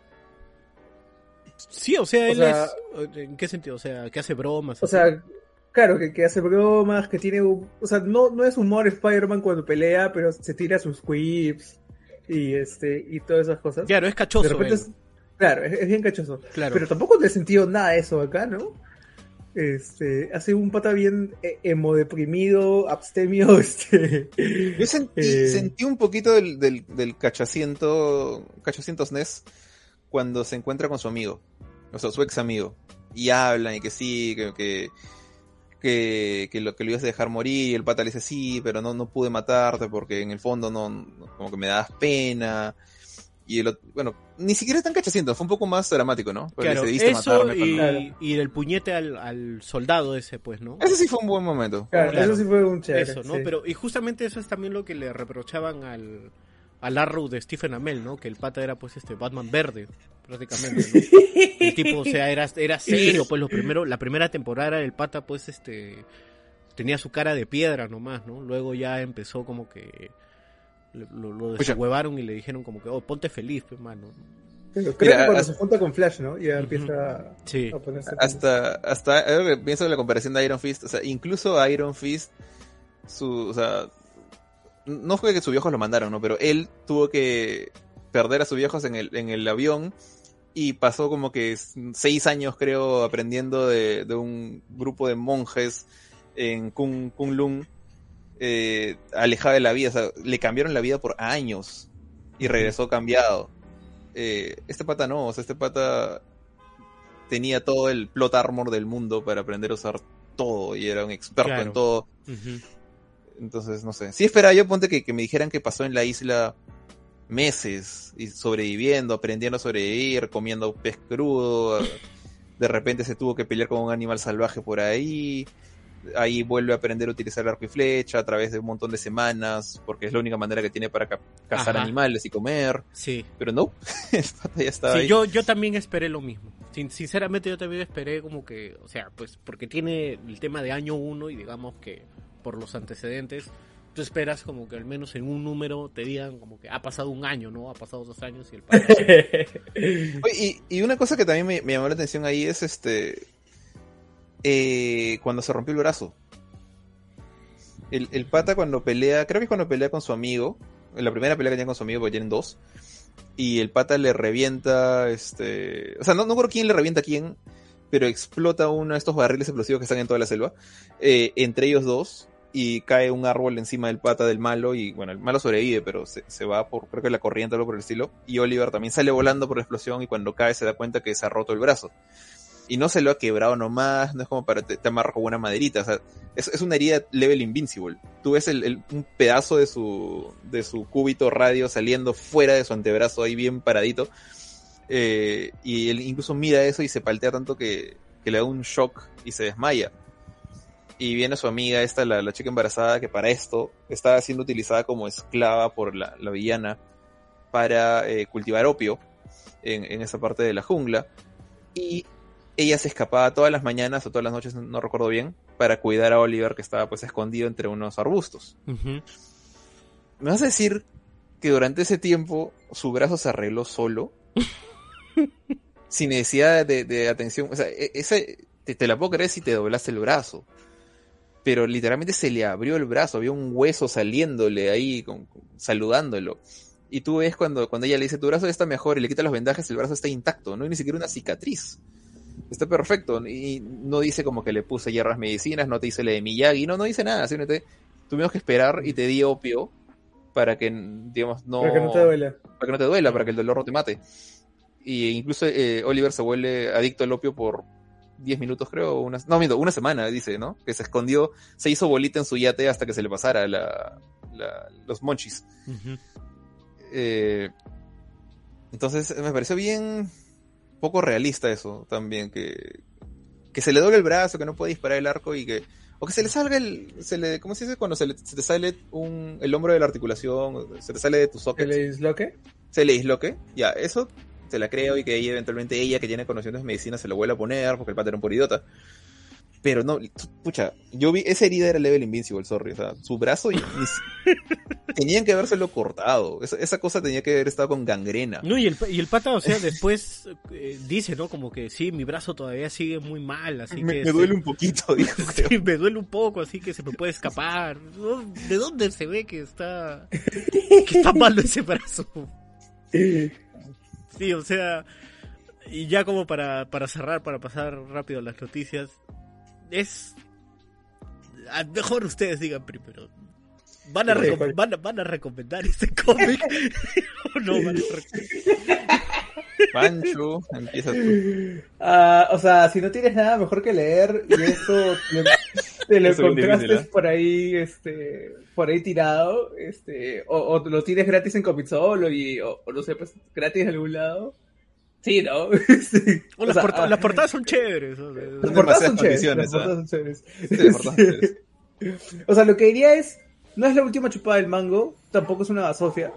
Sí, o sea, O él sea- es, ¿en qué sentido? O sea, que hace bromas. O así. sea, claro, que, que hace bromas, que tiene, un- o sea, no, no es humor Spider-Man cuando pelea, pero se tira sus quips y este, y todas esas cosas. claro, es cachoso. de repente él. es, claro, es, es bien cachoso. Claro. Pero tampoco te he sentido nada de eso acá, ¿no? Este, hace un pata bien eh, emo deprimido, abstemio, este. Yo sentí, Eh. sentí un poquito del, del, del cachaciento, cachacientos Ness cuando se encuentra con su amigo, o sea, su ex amigo, y hablan y que sí, que, que, que, que lo que lo ibas a dejar morir, y el pata le dice sí, pero no, no pude matarte porque en el fondo no, no- como que me das pena. Y el otro- bueno, ni siquiera es tan cachaciento, fue un poco más dramático, ¿no? Pero le Claro, dice, "Debiste eso matarme y, cuando-". y el puñete al, al soldado ese, pues, ¿no? Ese sí fue un buen momento. Claro, Claro. eso sí fue un chévere. Eso, ¿no? sí. Pero, y justamente eso es también lo que le reprochaban al, al Arrow de Stephen Amell, ¿no? Que el pata era, pues, este Batman verde, prácticamente, ¿no? El tipo, o sea, era, era serio, pues, lo primero, la primera temporada el pata, pues, este, tenía su cara de piedra nomás, ¿no? Luego ya empezó como que lo, lo Escucha. deshuevaron y le dijeron como que, oh, ponte feliz, pues, mano. Pero creo Mira, que cuando hasta- se junta con Flash, ¿no? Ya empieza Sí. a ponerse. hasta hasta que pienso en la comparación de Iron Fist, o sea, incluso Iron Fist su, o sea, no fue que sus viejos lo mandaron, ¿no? Pero él tuvo que perder a sus viejos en el, en el avión y pasó como que seis años, creo, aprendiendo de, de un grupo de monjes en Kung, Kunlun, eh, alejado de la vida, o sea, le cambiaron la vida por años y regresó cambiado. Eh, este pata no, o sea, este pata tenía todo el plot armor del mundo para aprender a usar todo y era un experto Claro. en todo. Entonces, no sé. Sí esperaba yo, ponte que, que me dijeran que pasó en la isla meses y sobreviviendo, aprendiendo a sobrevivir, comiendo pez crudo. De repente se tuvo que pelear con un animal salvaje por ahí. Ahí vuelve a aprender a utilizar el arco y flecha a través de un montón de semanas, porque es la única manera que tiene para ca- cazar Ajá. animales y comer. Sí. Pero no, ya estaba Sí, ahí. yo, yo también esperé lo mismo. Sin- sinceramente yo también esperé como que, o sea, pues porque tiene el tema de año uno y digamos que por los antecedentes, tú esperas como que al menos en un número te digan como que ha pasado un año, ¿no? Ha pasado dos años y el Oye, y, una cosa que también me, llamó la atención ahí es este. eh, cuando se rompió el brazo. El, pata cuando pelea, creo que es cuando pelea con su amigo. En la primera pelea que tiene con su amigo, porque tienen dos. Y el pata le revienta, este. O sea, no, no creo quién le revienta a quién, pero explota uno de estos barriles explosivos que están en toda la selva. eh, entre ellos dos. Y cae un árbol encima del pata del malo. Y bueno, el malo sobrevive, pero se, se va por, creo que la corriente o algo por el estilo. Y Oliver también sale volando por la explosión. Y cuando cae se da cuenta que se ha roto el brazo. Y no se lo ha quebrado nomás, no es como para te, te con una maderita, o sea, es, es una herida level invincible. Tú ves el, el- un pedazo de su, de su cúbito radio saliendo fuera de su antebrazo ahí bien paradito. eh, y él incluso mira eso y se paltea tanto que, que le da un shock y se desmaya. Y viene su amiga, esta, la, la chica embarazada, que para esto estaba siendo utilizada como esclava por la, la villana para eh, cultivar opio en, en esa parte de la jungla. Y ella se escapaba todas las mañanas o todas las noches, no, recuerdo bien, para cuidar a Oliver que estaba pues escondido entre unos arbustos. ¿Me vas a decir que durante ese tiempo su brazo se arregló solo? sin necesidad de, de atención. O sea, e- ese, te, te la puedo creer si te doblaste el brazo. Pero literalmente se le abrió el brazo, había un hueso saliéndole ahí, con- saludándolo. Y tú ves cuando, cuando ella le dice, tu brazo está mejor, y le quita los vendajes, el brazo está intacto, no hay ni siquiera una cicatriz. Está perfecto. Y no dice como que le puse hierras medicinas, no te dice le de Miyagi, no, no dice nada. Simplemente tuvimos que esperar y te di opio para que, digamos, no... Para que no te duela. para que no te duela, para que el dolor no te mate. Y incluso eh, Oliver se vuelve adicto al opio por 10 minutos, creo, una, no, miento, una semana, dice, ¿no? Que se escondió, se hizo bolita en su yate hasta que se le pasara la, la- los monchis. Eh, entonces me pareció bien poco realista eso también, que, que se le doble el brazo, que no puede disparar el arco y que... O que se le salga el... Se le, ¿Cómo se dice? Cuando se, le- se te sale un, el hombro de la articulación, se te sale de tu socket ¿El disloque? se le disloque, ya, eso se la creo y que ella eventualmente ella que tiene conocimientos de medicina se lo vuelve a poner porque el pata era un por idiota. Pero no, pucha, yo vi, esa herida era level invincible, sorry, o sea, su brazo y, y- tenían que habérselo cortado, esa, esa cosa tenía que haber estado con gangrena. No, y el, y el pata, o sea, después eh, dice, ¿no? Como que sí, mi brazo todavía sigue muy mal, así me, que... me duele un poquito, dijo. Sí, me duele un poco, así que se me puede escapar. ¿De dónde se ve que está que está malo ese brazo? Sí, o sea, y ya como para, para cerrar, para pasar rápido a las noticias, es... a- Mejor ustedes digan primero. ¿Van a, van a, van a recomendar este cómic? ¿O no van a recomendar? Pancho, empieza tú. Ah, o sea, si no tienes nada mejor que leer y esto te, lo Eso encontraste por ahí, este, por ahí tirado, este, o, o lo tienes gratis en Comitsolo y, o, o no sé, pues gratis en algún lado. Sí, ¿no? Sí. O las, sea, porta- ah, las portadas son chéveres. o sea, Las portadas son chéveres. Las portadas son chéveres. Sí, ustedes. O sea, lo que diría es, no es la última chupada del mango, tampoco es una basofia,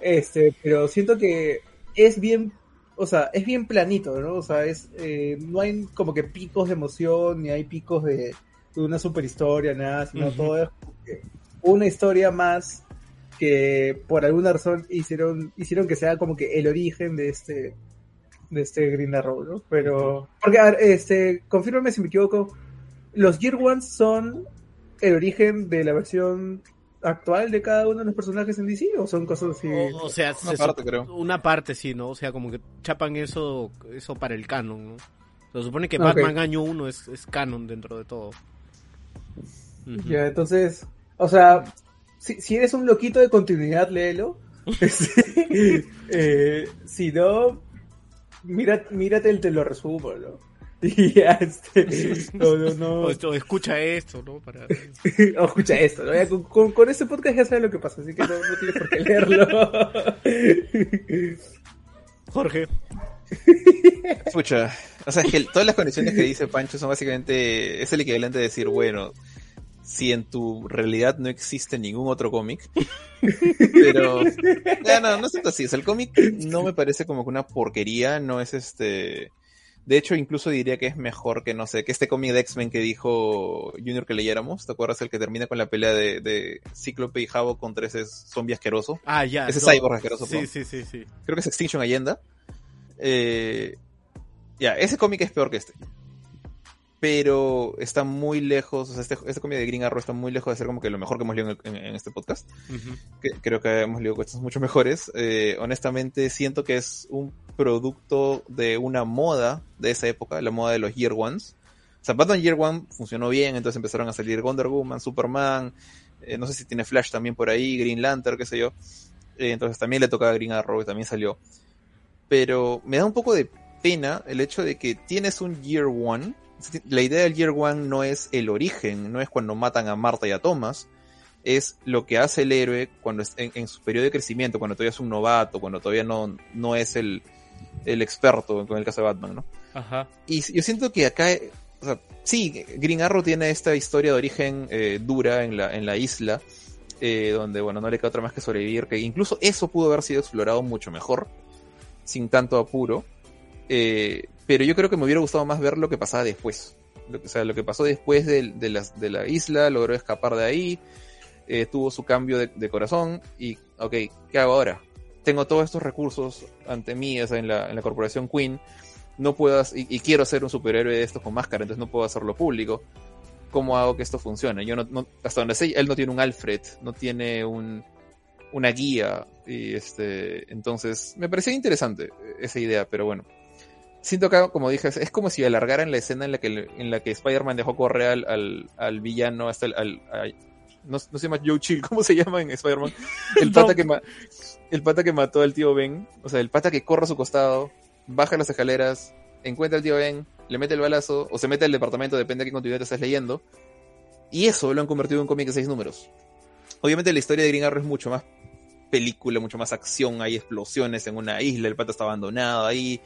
este, pero siento que es bien, o sea, es bien planito, ¿no? O sea, es, eh, no hay como que picos de emoción, ni hay picos de una super historia, nada, sino Ujú. todo es como que una historia más que por alguna razón hicieron, hicieron que sea como que el origen de este, de este Green Arrow, ¿no? Pero, porque, a ver, este, confírmame si me equivoco, los Gear Ones son el origen de la versión actual de cada uno de los personajes en DC o son cosas así. O, o sea, Una se parte, creo. una parte sí, ¿no? O sea, como que chapan eso eso para el canon, ¿no? Se supone que. Batman año 1 es, es canon dentro de todo. Ya, entonces, o sea, si, si eres un loquito de continuidad, léelo. Este, eh, si no, mira, mírate el te lo resumo, ¿no? Y ya, este, no, no, no. O, escucha esto, ¿no? Para... O escucha esto, ¿no? Ya con, con, con este podcast ya sabes lo que pasa, así que no, no tienes por qué leerlo. Jorge. Escucha, o sea, es que todas las condiciones que dice Pancho son básicamente, es el equivalente de decir, bueno, si en tu realidad no existe ningún otro cómic, pero, ya no, no es así, o sea, el cómic no me parece como que una porquería, no es este, De hecho, incluso diría que es mejor que, no sé, que este cómic de X-Men que dijo Junior que leyéramos. ¿Te acuerdas el que termina con la pelea de, de Cíclope y Javo contra ese zombie asqueroso? Ah, ya. Ese no. cyborg asqueroso, Sí, sí, sí, sí. Creo que es Extinction Allenda. Eh, ya, ese cómic es peor que este. Pero está muy lejos, o sea, este, este cómic de Green Arrow está muy lejos de ser como que lo mejor que hemos leído en, en- en este podcast. Que- creo que hemos leído cosas mucho mejores. Eh, honestamente, siento que es un producto de una moda de esa época, la moda de los Year Ones. O sea, Batman Year One funcionó bien, entonces empezaron a salir Wonder Woman, Superman, eh, no sé si tiene Flash también por ahí, Green Lantern, qué sé yo. Eh, entonces también le tocaba a Green Arrow y también salió. Pero me da un poco de pena el hecho de que tienes un Year One. La idea del Year One no es el origen, no es cuando matan a Marta y a Thomas, es lo que hace el héroe cuando es en, en su periodo de crecimiento, cuando todavía es un novato, cuando todavía no, no es el, el experto con el caso de Batman, ¿no? Ajá. Y yo siento que acá, o sea, sí, Green Arrow tiene esta historia de origen eh, dura en la, en la isla, eh, donde, bueno, no le queda otra más que sobrevivir, que incluso eso pudo haber sido explorado mucho mejor, sin tanto apuro, eh, pero yo creo que me hubiera gustado más ver lo que pasaba después. Lo o sea, lo que pasó después de, de la isla, logró escapar de ahí, eh, tuvo su cambio de, corazón y, ok, ¿qué hago ahora? Tengo todos estos recursos ante mí, o sea, en la, en la corporación Queen, no puedo, y quiero ser un superhéroe de estos con máscara, entonces no puedo hacerlo público. ¿Cómo hago que esto funcione? Yo no, no- hasta donde sé, él no tiene un Alfred, no tiene un, una guía, y este, entonces me parecía interesante eh, esa idea, pero bueno. Siento que, como dije, es, como si alargaran la escena en la que, en la que Spider-Man dejó correr al, al, al villano hasta el, al, al- no, no se llama Joe Chill, ¿cómo se llama en Spider-Man? El pata, que ma- el pata que mató al tío Ben, o sea, el pata que corre a su costado, baja las escaleras, encuentra al tío Ben, le mete el balazo, o se mete al departamento, depende de qué continuidad estás leyendo, y eso lo han convertido en un cómic de seis números. Obviamente la historia de Green Arrow es mucho más película, mucho más acción, hay explosiones en una isla, el pata está abandonado ahí,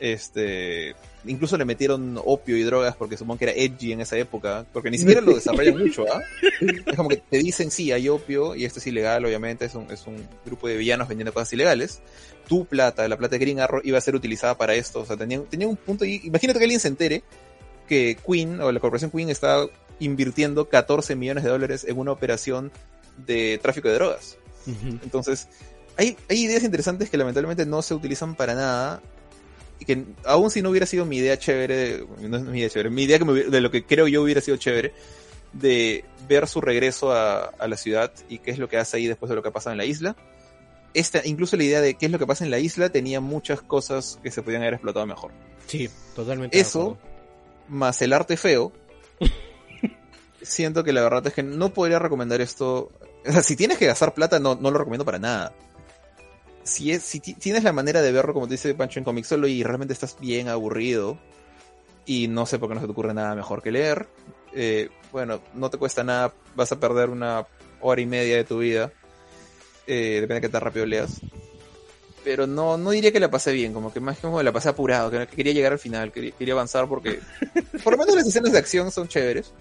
este, incluso le metieron opio y drogas porque supongo que era edgy en esa época, porque ni siquiera lo desarrollan mucho, ¿ah? Es como que te dicen, sí, hay opio, y esto es ilegal, obviamente, es un, es un grupo de villanos vendiendo cosas ilegales. Tu plata, la plata de Green Arrow, iba a ser utilizada para esto, o sea, tenía, tenía un punto ahí, imagínate que alguien se entere que Queen, o la corporación Queen, está invirtiendo 14 millones de dólares en una operación de tráfico de drogas. Entonces, hay, hay ideas interesantes que lamentablemente no se utilizan para nada. Que aún si no hubiera sido mi idea chévere, no es mi idea chévere, mi idea que me hubiera- de lo que creo yo hubiera sido chévere, de ver su regreso a, a la ciudad y qué es lo que hace ahí después de lo que pasa en la isla. Esta, incluso la idea de qué es lo que pasa en la isla tenía muchas cosas que se podían haber explotado mejor. Sí, totalmente. Eso, más el arte feo, siento que la verdad es que no podría recomendar esto. O sea, si tienes que gastar plata, no, no lo recomiendo para nada. Si, es, si ti- tienes la manera de verlo, como te dice Pancho en Comic Solo, y realmente estás bien aburrido, y no sé por qué no se te ocurre nada mejor que leer, eh, bueno, no te cuesta nada, vas a perder una hora y media de tu vida. Eh, depende de qué tan rápido leas. Pero no, no diría que la pasé bien, como que más como la pasé apurado, que que quería llegar al final, quería, quería avanzar porque por lo menos las escenas de acción son chéveres.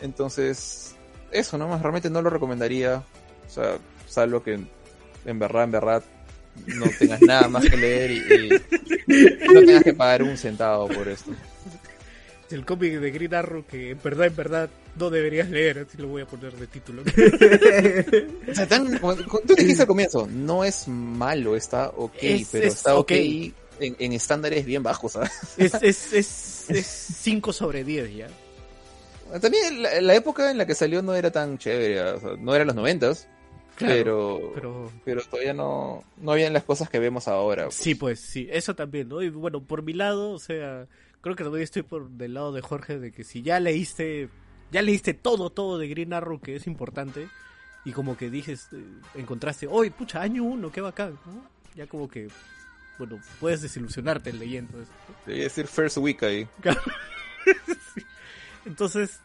Entonces, eso nomás, realmente no lo recomendaría. O sea, salvo que en verdad, en verdad, no tengas nada más que leer y, y no tengas que pagar un centavo por esto. El cómic de Green Arrow que en verdad, en verdad, no deberías leer, así lo voy a poner de título. O sea, tan, tú dijiste al comienzo, no es malo, está ok, Es- pero es está ok, ok. En, en estándares bien bajos, ¿sabes? es, es, es, es 5 sobre 10 ya. También la, la época en la que salió no era tan chévere, o sea, no eran los noventas, Claro, pero, Pero pero todavía no, no habían las cosas que vemos ahora. pues. sí, pues sí, eso también, ¿no? Y bueno, por mi lado, o sea, creo que todavía estoy por del lado de Jorge de que si ya leíste, ya leíste todo, todo de Green Arrow que es importante y como que dices, eh, encontraste, hoy, pucha, año uno, qué bacán, ¿no? Ya como que, bueno, puedes desilusionarte leyendo eso. ¿no? Decir First Week ahí. Entonces,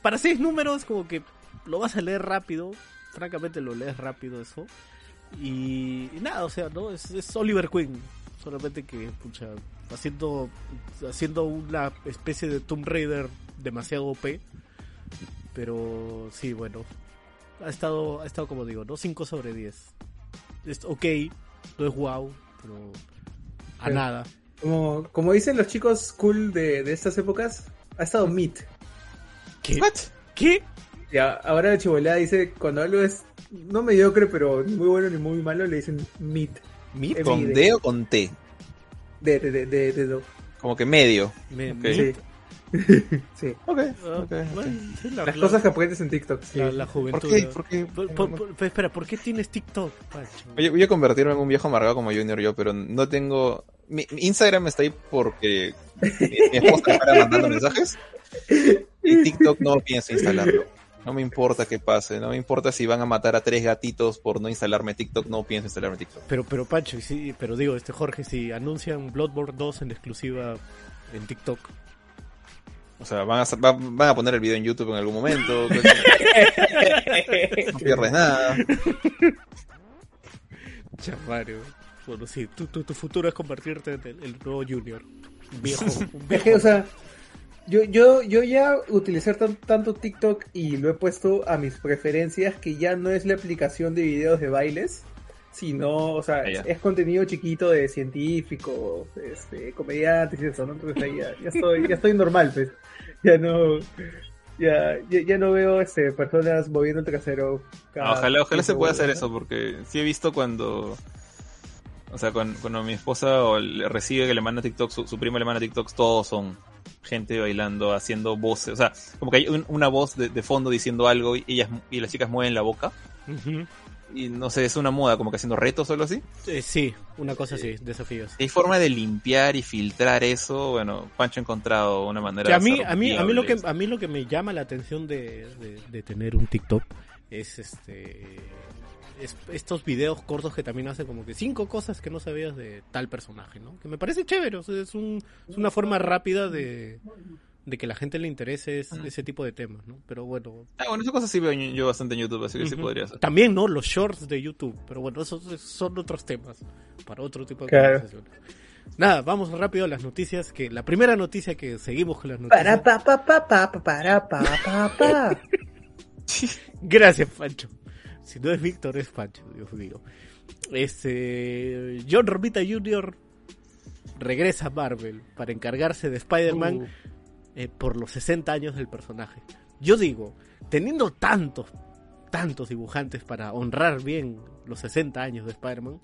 para seis números, como que lo vas a leer rápido. Francamente, lo lees rápido eso. Y, y nada, o sea, ¿no? Es, es Oliver Queen. Solamente que, pucha, haciendo, haciendo una especie de Tomb Raider demasiado OP. Pero sí, bueno. Ha estado, ha estado como digo, ¿no? 5 sobre 10. Es ok, no es wow, pero a Pero- nada. Como, como dicen los chicos cool de, de estas épocas, ha estado Meet. ¿Qué? ¿What? ¿Qué? Ya, ahora la chibolada dice, cuando algo es no mediocre, pero ni muy bueno ni muy malo, le dicen Meet. ¿Meet? Eh, ¿Con. D o con T? De, de, de, de, de- de- Como que medio. Me- Sí. sí. Ok, Ah, ok. bueno, sí, la, Las la- cosas que aprendes en TikTok. sí. la, la juventud. ¿Por qué? ¿no? ¿Por qué? Por- por- por- espera, ¿por qué tienes TikTok? Oye, voy a convertirme en un viejo amargado como Junior yo, pero no tengo... Mi, mi Instagram está ahí porque mi, mi esposa me mandando mensajes y TikTok no pienso instalarlo. No me importa qué pase, no me importa si van a matar a tres gatitos por no instalarme TikTok, no pienso instalarme TikTok. Pero, pero Pancho, y sí, pero digo, este Jorge, si anuncian Bloodborne 2 en exclusiva en TikTok, O sea, van a, sa- va- van a poner el video en YouTube en algún momento. pues, no pierdes nada. Chamario. Bueno, sí, tu, tu, tu futuro es convertirte en el, el nuevo Junior. Un viejo, un viejo. o sea, yo, yo, yo ya utilicé tan- tanto TikTok y lo he puesto a mis preferencias que ya no es la aplicación de videos de bailes, sino, o sea, Ah, es, es contenido chiquito de científicos, este, comediantes y eso, ¿no? Entonces ahí ya, ya estoy, ya estoy normal, pues. Ya no, ya, ya, ya no veo este, personas moviendo el trasero. cada Ah, ojalá, ojalá se pueda hacer eso, porque sí he visto cuando. O sea, cuando, cuando mi esposa o le recibe que le manda TikTok, su, su prima le manda TikToks, todos son gente bailando, haciendo voces. O sea, como que hay un- una voz de, de fondo diciendo algo y, ellas, y las chicas mueven la boca. Y no sé, es una moda, como que haciendo retos o algo así. Eh, sí, una cosa así, desafíos. Hay forma de limpiar y filtrar eso, bueno, Pancho ha encontrado una manera Que a de mí, hacer a mí, a mí lo que a mí lo que me llama la atención de, de, de tener un TikTok es este es- estos videos cortos que también hacen como que cinco cosas que no sabías de tal personaje, ¿no? Que me parece chévere, o sea, es, un, es una forma rápida de, de que la gente le interese es- ese tipo de temas, ¿no? Pero bueno, Ah, bueno, esas cosas sí veo yo bastante en YouTube, así que sí podría ser. también, ¿no? Los shorts de YouTube, pero bueno, esos son otros temas para otro tipo de Claro. conversaciones. Nada, vamos rápido a las noticias, que la primera noticia que seguimos con las noticias. Para pa pa pa pa pa para pa pa pa. Gracias, Pancho. Si no es Víctor, es Pancho, Dios mío. Este, John Romita Jr. regresa a Marvel para encargarse de Spider-Man Uh. eh, por los 60 años del personaje. Yo digo, teniendo tantos, tantos dibujantes para honrar bien los 60 años de Spider-Man,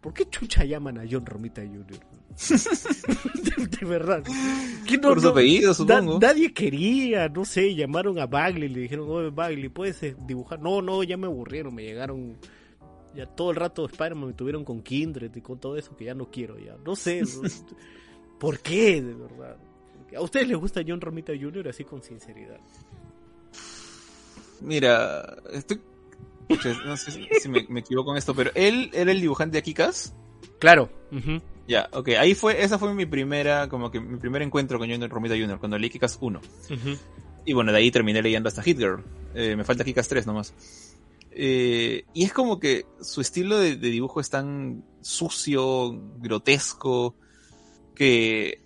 ¿por qué chucha llaman a John Romita Jr.? De, de verdad. ¿Qué no- Por su apellido, nadie quería, no sé, llamaron a Bagley, le dijeron, oye Bagley, ¿puedes eh, dibujar? No, no, ya me aburrieron, me llegaron ya todo el rato Spider-Man me tuvieron con Kindred y con todo eso que ya no quiero ya. No sé, ¿por qué, de verdad? ¿A ustedes les gusta John Romita Jr. así con sinceridad? Mira, estoy... No sé si- me, me equivoco en esto, pero él era el dibujante de Akikas. Claro. ujú. Ya, ok, ahí fue, esa fue mi primera, como que mi primer encuentro con John Romita Jr., cuando leí Kikas 1. Ujú. Y bueno, de ahí terminé leyendo hasta Hit Girl. Eh, me falta Kikas 3 nomás. Eh, y es como que su estilo de, de dibujo es tan sucio, grotesco, que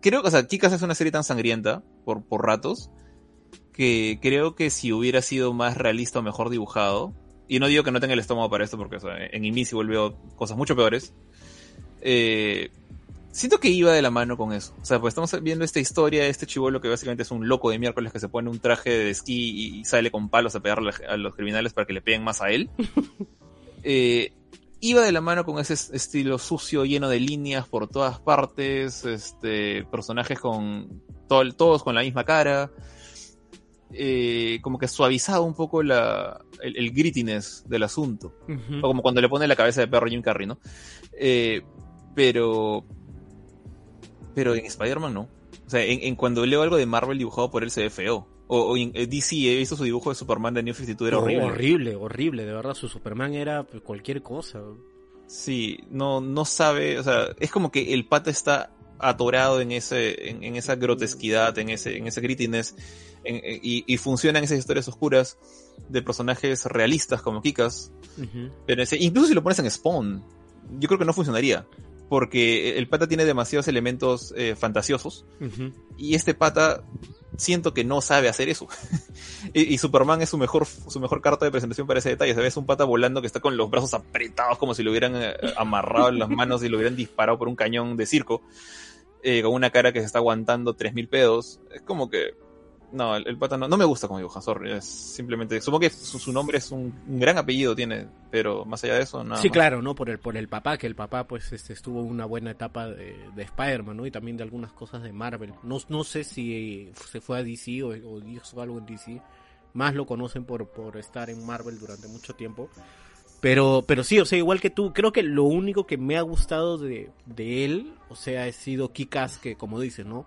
creo que, o sea, Kikas es una serie tan sangrienta por, por ratos, que creo que si hubiera sido más realista o mejor dibujado, y no digo que no tenga el estómago para esto, porque o sea, en Invincible veo cosas mucho peores, eh, siento que iba de la mano con eso. O sea, pues estamos viendo esta historia de este chivolo que básicamente es un loco de miércoles que se pone un traje de esquí y sale con palos a pegarle a los criminales para que le peguen más a él. Eh, iba de la mano con ese es- estilo sucio, lleno de líneas por todas partes, este, personajes con to- todos con la misma cara. Eh, como que suavizado un poco la, el, el grittiness del asunto. O como cuando le pone la cabeza de perro a Jim Carrey, ¿no? Eh, pero. Pero en Spider-Man no. O sea, en, en cuando leo algo de Marvel dibujado por él se ve feo. O, o en eh, DC he visto su dibujo de Superman de New 52, era No, horrible. horrible, horrible, de verdad. Su Superman era cualquier cosa. Sí, no, no sabe, o sea, es como que el pata está atorado en ese, en, en esa grotesquidad, en ese, en ese grittiness, en- y, y funcionan esas historias oscuras de personajes realistas como Kikas. Pero ese- incluso si lo pones en Spawn, yo creo que no funcionaría. Porque el pata tiene demasiados elementos eh, fantasiosos. Y este pata siento que no sabe hacer eso. y, y Superman es su mejor, su mejor carta de presentación para ese detalle. Se ve es un pata volando que está con los brazos apretados como si lo hubieran eh, amarrado en las manos y lo hubieran disparado por un cañón de circo. eh, con una cara que se está aguantando 3.000 pedos. Es como que... No, el, el pata no, no me gusta como dibuja, sorry. Es simplemente... Supongo que su, su nombre es un, un gran apellido tiene, pero más allá de eso, nada Sí, más. claro, ¿no? Por el, por el papá, que el papá pues este, estuvo en una buena etapa de, de Spider-Man, ¿no? Y también de algunas cosas de Marvel. No, no sé si se fue a DC o, o hizo algo en DC. Más lo conocen por, por estar en Marvel durante mucho tiempo. Pero, pero sí, o sea, igual que tú, creo que lo único que me ha gustado de, de él, o sea, ha sido Kikas, que como dices, ¿no?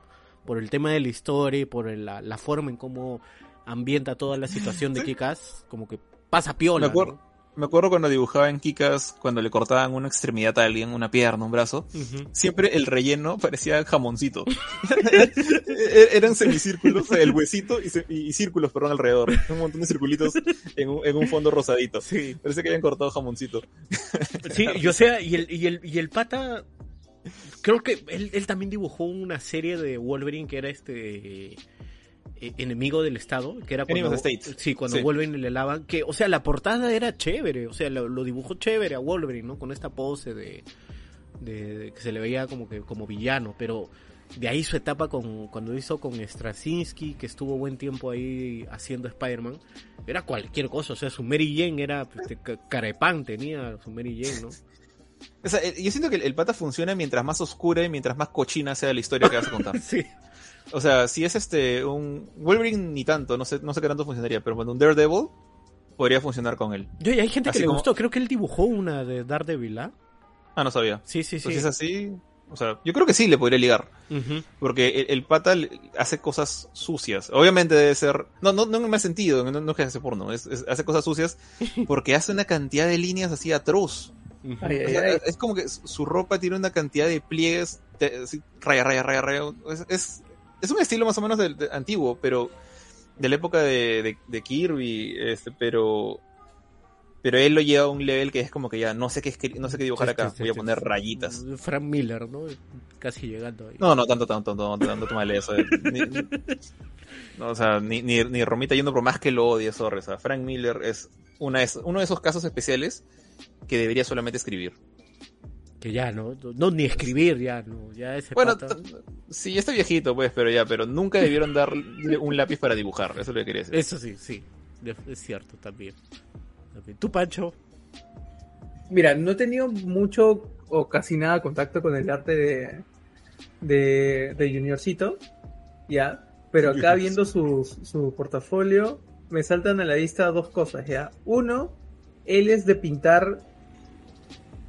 Por el tema de la historia y por el- la, la forma en cómo ambienta toda la situación de Kikas, como que pasa piola. Me acuerdo, ¿no? me acuerdo cuando dibujaba en Kikas, cuando le cortaban una extremidad a alguien, una pierna, un brazo, siempre el relleno parecía jamoncito. Eran semicírculos, el huesito y, y círculos, perdón, alrededor. Un montón de circulitos en un, en un fondo rosadito. Sí. Parece que habían cortado jamoncito. Sí, y o sea, y el, y el, y el pata, creo que él, él también dibujó una serie de Wolverine que era este eh, enemigo del Estado, que era cuando, sí, cuando Sí. Wolverine le lavaban, que, o sea, la portada era chévere, o sea, lo, lo dibujó chévere a Wolverine, ¿no? Con esta pose de, de, de que se le veía como que como villano, pero de ahí su etapa con cuando hizo con Straczynski, que estuvo buen tiempo ahí haciendo Spider-Man, era cualquier cosa, o sea, su Mary Jane era este, ca- cara de pan tenía su Mary Jane, ¿no? O sea, eh, yo siento que el, el pata funciona mientras más oscura y mientras más cochina sea la historia que vas a contar. Sí. O sea, si es este un Wolverine ni tanto, no sé, no sé qué tanto funcionaría, pero cuando un Daredevil podría funcionar con él. Yo, y hay gente que le como- gustó, creo que él dibujó una de Daredevil, ¿ah? Ah, no sabía. Sí, sí, Pues sí. si es así, o sea, yo creo que sí le podría ligar. Porque el, el pata hace cosas sucias. Obviamente debe ser. No, no, no me ha sentido, no, no es que hace porno. Es, es- hace cosas sucias porque hace una cantidad de líneas así atroz. Ay, ay, ay. es como que su ropa tiene una cantidad de pliegues. de- así, raya, raya, raya, raya. Es, es, es un estilo más o menos del- de- antiguo, pero. De la época de, de, de Kirby, este, pero. Pero él lo lleva a un level que es como que ya no sé qué, no sé qué dibujar acá. Voy a poner rayitas. Frank Miller, ¿no? Casi llegando ahí. No, no, tanto, tanto, tanto, tanto, tanto mal eso. eh. Ni- no, o sea, ni, ni, ni Romita yendo por más que lo odie, sorry. O sea, Frank Miller es una es- uno de esos casos especiales que debería solamente escribir. Que ya, ¿no? No, ni escribir, ya, ¿no? Ya ese Bueno, pata- sí, ya está viejito, pues, pero ya, pero nunca debieron darle un lápiz para dibujar. Eso es lo que quería decir. Eso sí, sí. Es cierto también. También. ¿Tú, Pancho? Mira, no he tenido mucho o casi nada contacto con el arte de, de, de Juniorcito, ya, pero acá viendo su, su portafolio me saltan a la vista dos cosas, ya. Uno, él es de pintar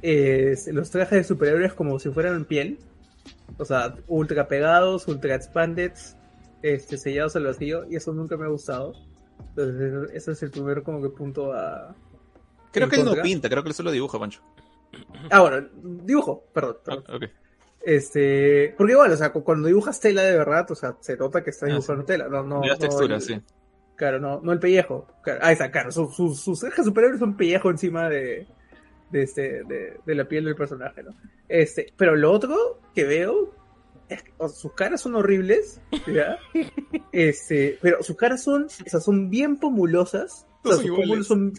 eh, los trajes de superhéroes como si fueran en piel, o sea, ultra pegados, ultra expanded, este, sellados al vacío, y eso nunca me ha gustado. Entonces, ese es el primer como que punto a, creo que él no pinta, creo que él solo dibuja, Pancho. Ah, bueno, dibujo, perdón. perdón. Ah, ok. Este, porque igual, o sea, cu- cuando dibujas tela de verdad, o sea, se nota que estás Ah, dibujando tela, no, no, no textura, el- sí. Claro, no, no el pellejo. Claro, ah, está, claro, su- su- sus cejas superiores son pellejo encima de, de este, de, de la piel del personaje, ¿no? Este, pero lo otro que veo es que o sea, sus caras son horribles, ¿ya? Este, pero sus caras son, o sea, son bien pomulosas. O sea, sus pómulos son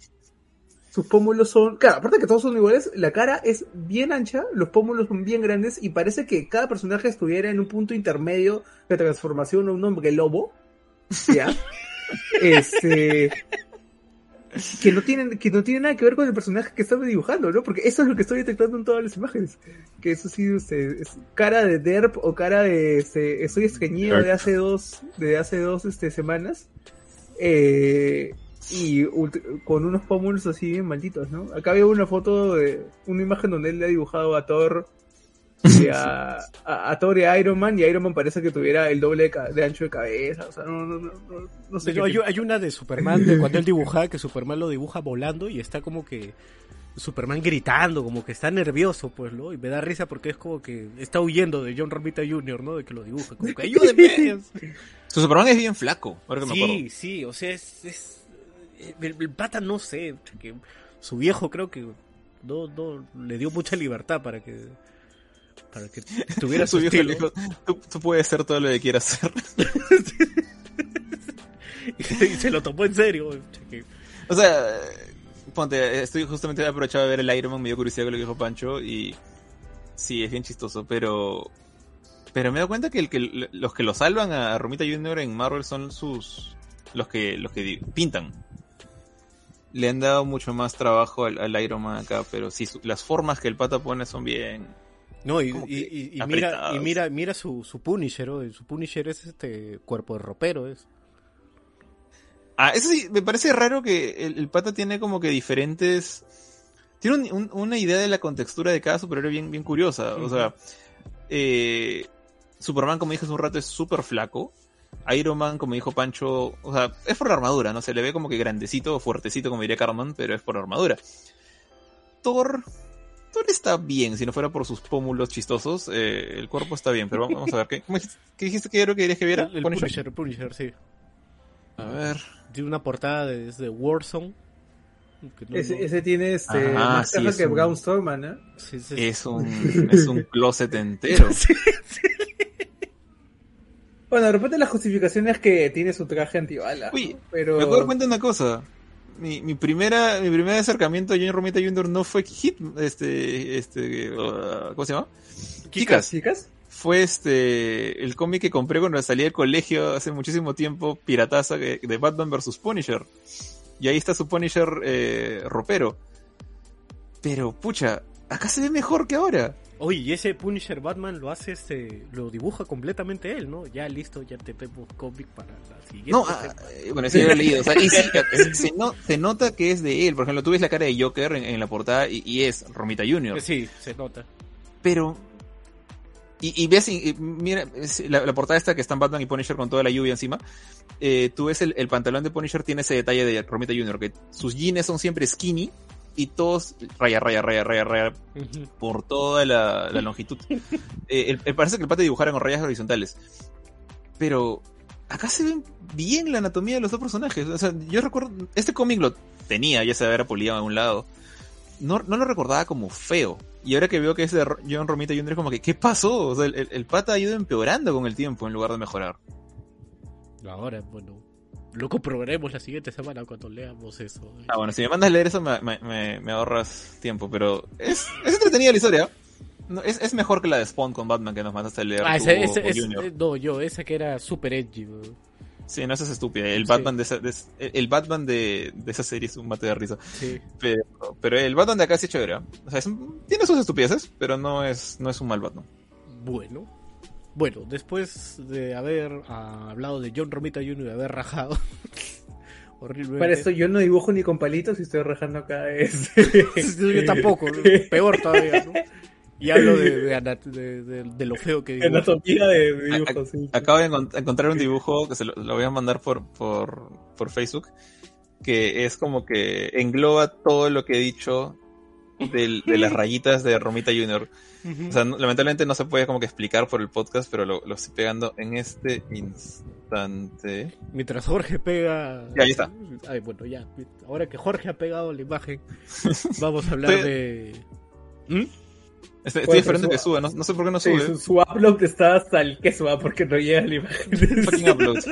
sus pómulos son, claro, aparte que todos son iguales, la cara es bien ancha, los pómulos son bien grandes y parece que cada personaje estuviera en un punto intermedio de transformación a un hombre lobo, ¿ya? este que no tienen que no tiene nada que ver con el personaje que estaba dibujando, ¿no? Porque eso es lo que estoy detectando en todas las imágenes, que eso sí este, es cara de derp o cara de este, estoy estreñido de hace dos de hace dos este semanas. Eh, y con unos pómulos así bien malditos, ¿no? Acá veo una foto de una imagen donde él le ha dibujado a Thor a, a, a Thor y a Iron Man y Iron Man parece que tuviera el doble de, ca- de ancho de cabeza, o sea, no, no, no, no, no sé hay, hay una de Superman, de cuando él dibuja, que Superman lo dibuja volando y está como que Superman gritando, como que está nervioso, pues, ¿no? Y me da risa porque es como que está huyendo de John Romita Jr., ¿no? De que lo dibuja, como que ayúdeme. Su Superman es bien flaco, ahora que me sí, acuerdo. sí, o sea, es... es el, el pata no sé, que su viejo creo que no, no le dio mucha libertad para que para que tuviera su, viejo le dijo, tú, tú puedes ser todo lo que quieras ser. y, se, y se lo tomó en serio. O sea, ponte, estoy justamente aprovechado de ver el Iron Man, me dio curiosidad con lo que dijo Pancho y sí, es bien chistoso, pero pero me he dado cuenta que, el que los que lo salvan a Romita Jr. en Marvel son sus los que los que pintan. Le han dado mucho más trabajo al, al Iron Man acá, pero sí, su- las formas que el pata pone son bien... No, y, y, mira, y mira, mira su, su Punisher, ¿no? su Punisher es este cuerpo de ropero, es. Ah, eso sí, me parece raro que el, el pata tiene como que diferentes... Tiene un- un- una idea de la contextura de cada superhéroe bien, bien curiosa. O sea, eh, Superman, como dije hace un rato, es súper flaco. Iron Man, como dijo Pancho, o sea, es por la armadura, ¿no? Se le ve como que grandecito o fuertecito, como diría Carmen, pero es por la armadura. Thor... Thor está bien, si no fuera por sus pómulos chistosos, eh, el cuerpo está bien, pero vamos a ver, ¿qué, qué dijiste que era que querías que viera? El, el Punisher. Punisher, el Punisher, sí. A ver... Tiene una portada de, es de Warzone. no- Ese, no- ese tiene este, Ah, más sí, es que un- Brown Storman, ¿no? sí, sí, Es un, es un closet entero. Sí, sí. Bueno, de repente la justificación es que tiene su traje antibala. Uy, ¿no? pero... Me puedo dar cuenta de una cosa. Mi, mi primera, mi primer acercamiento a Johnny Romita Jr. no fue Hit, este, este, uh, ¿cómo se llama? Kikas. ¿Chicas? Fue este, el cómic que compré cuando salí del colegio hace muchísimo tiempo, pirataza, de, de Batman vs. Punisher. Y ahí está su Punisher eh, ropero. Pero, pucha, acá se ve mejor que ahora. Oye, y ese Punisher Batman lo hace este, lo dibuja completamente él, ¿no? Ya listo, ya tenemos cómic para la siguiente. No, ah, eh, bueno, sí lo he leído. O sea, y sí, se, no- se nota que es de él. Por ejemplo, tú ves la cara de Joker en, en la portada y, y es Romita Jr. sí, se nota. Pero. Y, y ves, y- mira, la portada esta que están Batman y Punisher con toda la lluvia encima. eh, tú ves el, el pantalón de Punisher, tiene ese detalle de Romita Jr., que sus jeans son siempre skinny y todos raya, raya, raya, raya, raya por toda la, la longitud. Eh, el- el- parece que el pata dibujara con rayas horizontales. Pero acá se ve bien la anatomía de los dos personajes. O sea, yo recuerdo, este cómic lo tenía, ya se había pulido en un lado. No, no lo recordaba como feo. Y ahora que veo que es de John Romita Jr. es como que, ¿qué pasó? O sea, el, el- el pata ha ido empeorando con el tiempo en lugar de mejorar. Ahora, bueno, lo comprobaremos la siguiente semana cuando leamos eso. Ah, bueno, si me mandas a leer eso me, me- me- ahorras tiempo, pero es, es entretenida la historia. No, es, es mejor que la de Spawn con Batman que nos mandaste a leer. Ah, tú o- o eh, no, yo, esa que era super edgy. bro. Sí, no, esa es estúpida. El Sí. Batman de esa, de esa- el Batman de, de esa serie es un mate de risa. Sí. Pero, pero el Batman de acá sí es chévere. O sea, es tiene sus estupideces, pero no es, no es un mal Batman. Bueno. Bueno, después de haber ah, hablado de John Romita Jr. y de haber rajado horriblemente. Para esto yo no dibujo ni con palitos y estoy rajando acá. Este... Yo tampoco, peor todavía, ¿no? Y hablo de, de, ana- de- de- de lo feo que digo. Anatomía de de dibujos, sí. Acabo de encont- encontrar un dibujo que se lo, lo voy a mandar por, por, por Facebook, que es como que engloba todo lo que he dicho del- de las rayitas de Romita. Ujú. O sea, no- lamentablemente no se puede como que explicar por el podcast, pero lo, lo estoy pegando en este instante. Mientras Jorge pega. Ya, ahí está. Ay, bueno, ya. Ahora que Jorge ha pegado la imagen, vamos a hablar Estoy- de. ¿Mm? Estoy, estoy Puede esperando que su- suba, no, no sé por qué no Sí, sube. su, su upload está hasta el queso, ¿ah? porque no llega la imagen. Fucking upload.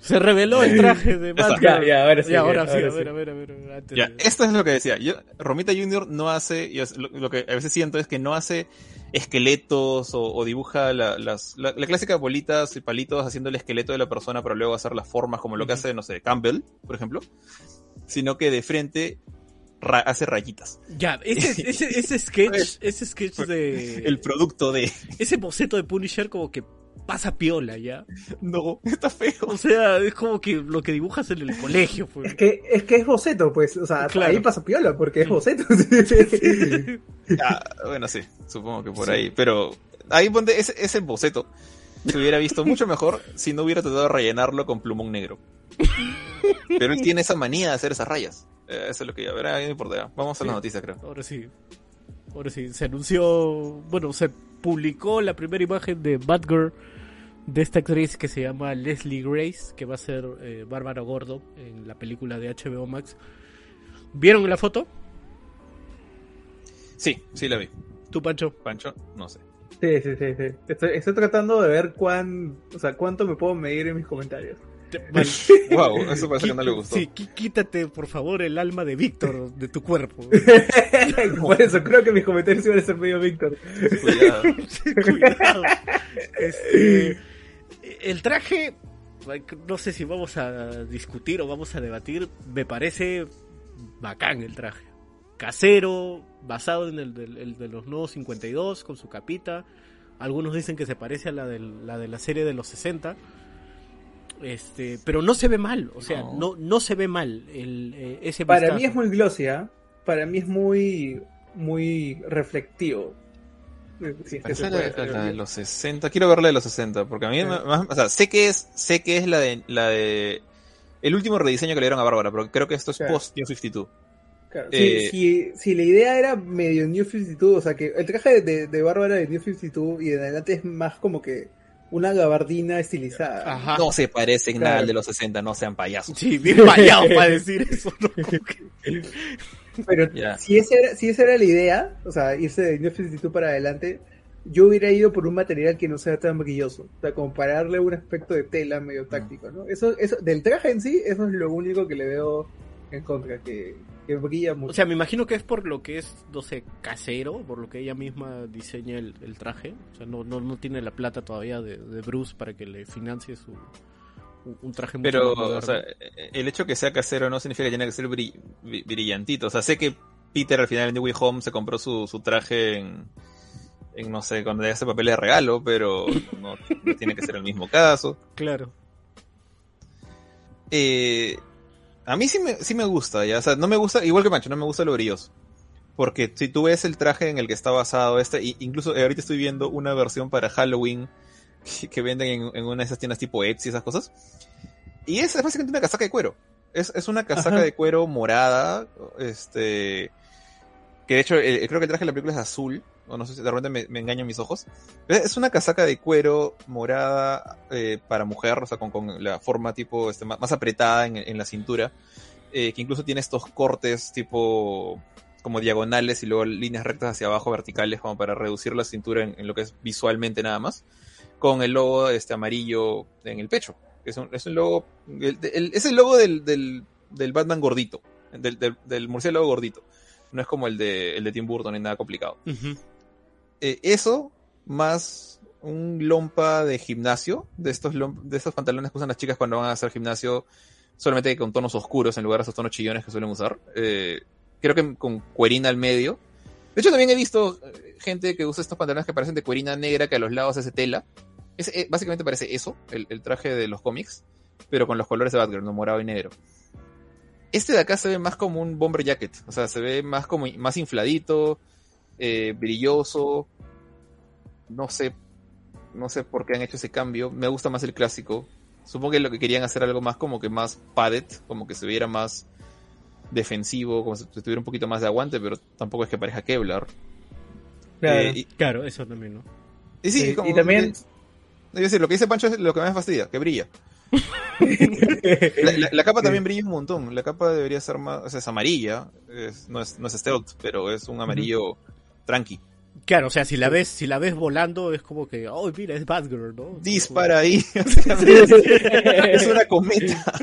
Se reveló el traje de. Batman. Ya, ya, ahora sí, Ya, ahora sí, a ahora ver, sí. a ver, a ver. antes Ya, de- esto es lo que decía. Yo, Romita Jr. no hace, lo, lo que a veces siento es que no hace esqueletos o, o dibuja la, las, la, la clásica bolitas y palitos haciendo el esqueleto de la persona para luego hacer las formas como lo que hace, no sé, Campbell, por ejemplo, sino que de frente ra- hace rayitas. Ya, ese, ese, ese sketch, ese sketch de. El producto de... Ese boceto de Punisher como que pasa piola, ¿ya? No, está feo. O sea, es como que lo que dibujas en el colegio, pues. Es que, es que es boceto, pues. O sea, Claro. ahí pasa piola, porque es boceto. Ah, bueno, sí, supongo que por ahí. Pero ahí ponte ese, ese boceto. Se hubiera visto mucho mejor si no hubiera tratado de rellenarlo con plumón negro. Pero él tiene esa manía de hacer esas rayas. Eh, eso es lo que ya verá, no importa. Vamos a la Sí. noticia, creo. Ahora sí. Ahora sí, se anunció, bueno, se publicó la primera imagen de Batgirl de esta actriz que se llama Leslie Grace, que va a ser eh, Bárbara Gordo en la película de HBO Max. ¿Vieron la foto? Sí, sí la vi. ¿Tú, Pancho? Pancho, no sé. Sí, sí, sí, sí. Estoy, estoy tratando de ver cuán, o sea, cuánto me puedo medir en mis comentarios. Wow, eso parece que no le gustó. Sí, quítate por favor el alma de Víctor de tu cuerpo. Por eso creo que mis comentarios iban a ser medio Víctor. Cuidado. Cuidado. Este, el traje, no sé si vamos a discutir o vamos a debatir, me parece bacán el traje. Casero, basado en el, de los nuevos 52, con su capita. Algunos dicen que se parece a la, del- la de la serie de los 60. Este, pero no se ve mal, o sea, No. no, no, se ve mal el, eh, ese Para vistazo. mí es muy glossy, ¿ah? Para mí es muy, muy reflectivo. Sí, es que se la, puede la- hacer. la de los 60. Quiero ver la de los 60, porque a mí, Sí. me- más- o sea, sé que es, sé que es la de, la de, el último rediseño que le dieron a Bárbara, pero creo que esto es Claro. post New 52. Claro, Eh, si, si, si la idea era medio New 52, o sea que el traje de, de Bárbara de New 52 y en adelante es más como que una gabardina estilizada. Ajá. No se parecen nada al de los 60, no sean payasos. Sí, bien vallado para decir eso. Pero si, esa era, si esa era la idea, o sea, irse de New 52 para adelante, yo hubiera ido por un material que no sea tan brilloso. O sea, como para darle un aspecto de tela medio táctico, ¿no? Eso, eso, del traje en sí, eso es lo único que le veo en contra, que, que brilla mucho. O sea, me imagino que es por lo que es, no sé, casero, por lo que ella misma diseña el, el traje. O sea, no, no, no tiene la plata todavía de, de Bruce para que le financie su un, traje mucho Pero, o sea, el hecho que sea casero no significa que tiene que ser bri- bri- brillantito. O sea, sé que Peter al final en New Way Home se compró su, su traje en, en, no sé, cuando le hace papel de regalo, pero no, no tiene que ser el mismo caso. Claro. Eh, a mí sí me, sí me gusta, ya. O sea, no me gusta, igual que Pancho, no me gusta lo brilloso. Porque si tú ves el traje en el que está basado este, y incluso eh, ahorita estoy viendo una versión para Halloween que, que venden en, en una de esas tiendas tipo Etsy y esas cosas. Y es, es básicamente una casaca de cuero. Es, es una casaca Ajá. de cuero morada, este... Que de hecho, el- creo que el traje de la película es azul, o no sé si de repente me, me engañan mis ojos. Es una casaca de cuero morada eh, para mujer, o sea, con, con la forma tipo este, más, apretada en, en la cintura, eh, que incluso tiene estos cortes tipo como diagonales y luego líneas rectas hacia abajo verticales como para reducir la cintura en, lo que es visualmente nada más, con el logo este amarillo en el pecho. Es un, es un logo, es el logo del, del, del Batman gordito, del, del, del murciélago gordito. No es como el de, el de Tim Burton, ni nada complicado. Eh, eso más un lompa de gimnasio, de estos, de estos pantalones que usan las chicas cuando van a hacer gimnasio, solamente con tonos oscuros en lugar de esos tonos chillones que suelen usar. Eh, creo que con cuerina al medio. De hecho, también he visto eh, gente que usa estos pantalones que parecen de cuerina negra, que a los lados hace tela. Básicamente parece eso, el, traje de los cómics, pero con los colores de Batgirl, morado y negro. Este de acá se ve más como un bomber jacket, o sea, se ve más como más infladito, eh, brilloso. No sé, no sé por qué han hecho ese cambio. Me gusta más el clásico. Supongo que lo que querían hacer algo más como que más padded, como que se viera más defensivo, como si tuviera un poquito más de aguante, pero tampoco es que parezca Kevlar. Claro. Eh, y, Claro, eso también, ¿no? y sí, Sí, como- y también- Es decir, lo que dice Pancho es lo que más me fastidia, que brilla. La, la- la capa Sí. también brilla un montón. La capa debería ser más, o sea, es amarilla, es- no, es, no es stealth, pero es un amarillo tranqui. Claro, o sea, si la ves, si la ves volando es como que, oh, mira, es Batgirl, ¿no? Dispara ahí. es una cometa.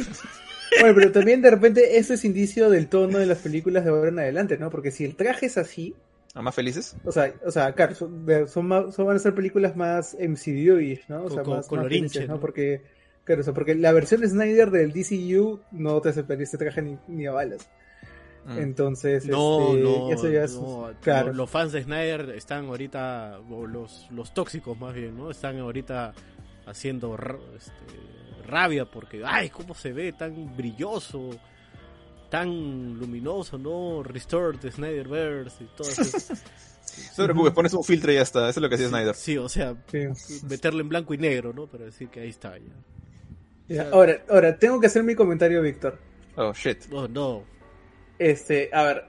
Bueno, pero también de repente eso es indicio del tono de las películas de ahora en adelante, ¿no? Porque si el traje es así, ¿A más felices? o sea, o sea, claro, son, más- son- van a ser películas más MCU-ish, ¿no? O sea, más, más colorinche, felices, ¿no? ¿no? Porque, claro, o sea, porque la versión de Snyder del DCU no te aceptaría este traje ni, ni a balas. Mm. Entonces, No, este, no, eso ya es, no, claro. Los, fans de Snyder están ahorita, o los, los tóxicos más bien, ¿no? Están ahorita haciendo este, rabia porque, ay, cómo se ve tan brilloso, tan luminoso, ¿no? Restored the Snyderverse y todo eso. No te preocupes, pones un filtro y ya está. Eso es lo que hacía Snyder. Sí, o sea, Sí. meterle en blanco y negro, ¿no? Para decir que ahí está ya. Ya, Ahora, ahora, tengo que hacer mi comentario, Víctor. Oh, shit. Oh, no. Este, a ver,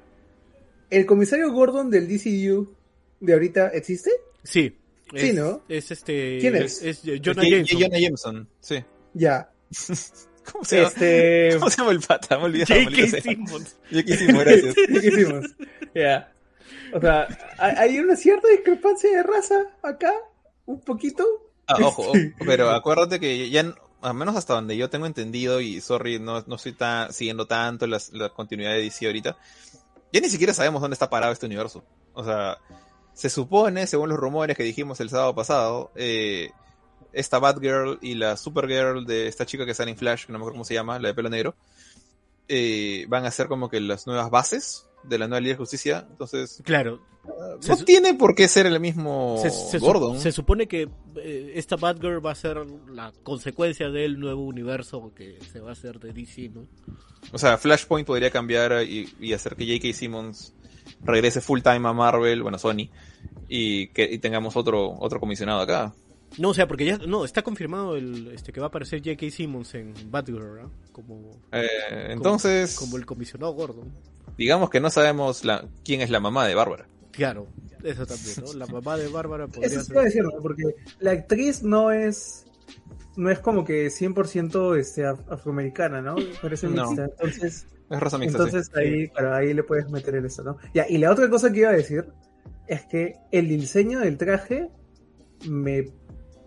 ¿el comisario Gordon del DCU de ahorita existe? Sí. Sí, es- ¿no? Es este. ¿Quién es? Es, Jonah J- Jameson. Jonah Jameson, sí. Ya. ¿Cómo se llama? Este, ¿Cómo se llama el pata? Me olvidé. J.K. Simmons. J.K. Simmons, gracias. ¿qué hicimos? Ya. O sea, hay una cierta discrepancia de raza acá, un poquito. Ah, ojo, ojo, pero acuérdate que ya, al menos hasta donde yo tengo entendido, y sorry, no, no estoy tan, siguiendo tanto la, continuidad de DC ahorita, ya ni siquiera sabemos dónde está parado este universo. O sea, se supone, según los rumores que dijimos el sábado pasado, eh, esta Batgirl y la Supergirl de esta chica que sale en Flash, que no me acuerdo cómo se llama, la de pelo negro, eh, van a ser como que las nuevas bases de la nueva Liga de Justicia. Entonces, Claro. Se no tiene por qué ser el mismo Se, se su- Gordon. se supone que eh, esta Batgirl va a ser la consecuencia del nuevo universo que se va a hacer de DC, ¿no? O sea, Flashpoint podría cambiar y, y hacer que J.K. Simmons regrese full time a Marvel, bueno, Sony, y que y tengamos otro, otro comisionado acá. No, o sea, porque ya no está confirmado el este que va a aparecer J.K. Simmons en Batgirl. Como Eh, entonces, como el comisionado Gordon. Digamos que no sabemos la, quién es la mamá de Bárbara. Claro, eso también, ¿no? La mamá de Bárbara podría Eso ser. decir, ¿no? porque la actriz no es no es como que 100% este, af- afroamericana, ¿no? Parece No. mixta. Entonces, Es raza mixta, sí. entonces ahí, claro, ahí le puedes meter en eso, ¿no? Ya, y la otra cosa que iba a decir es que el diseño del traje me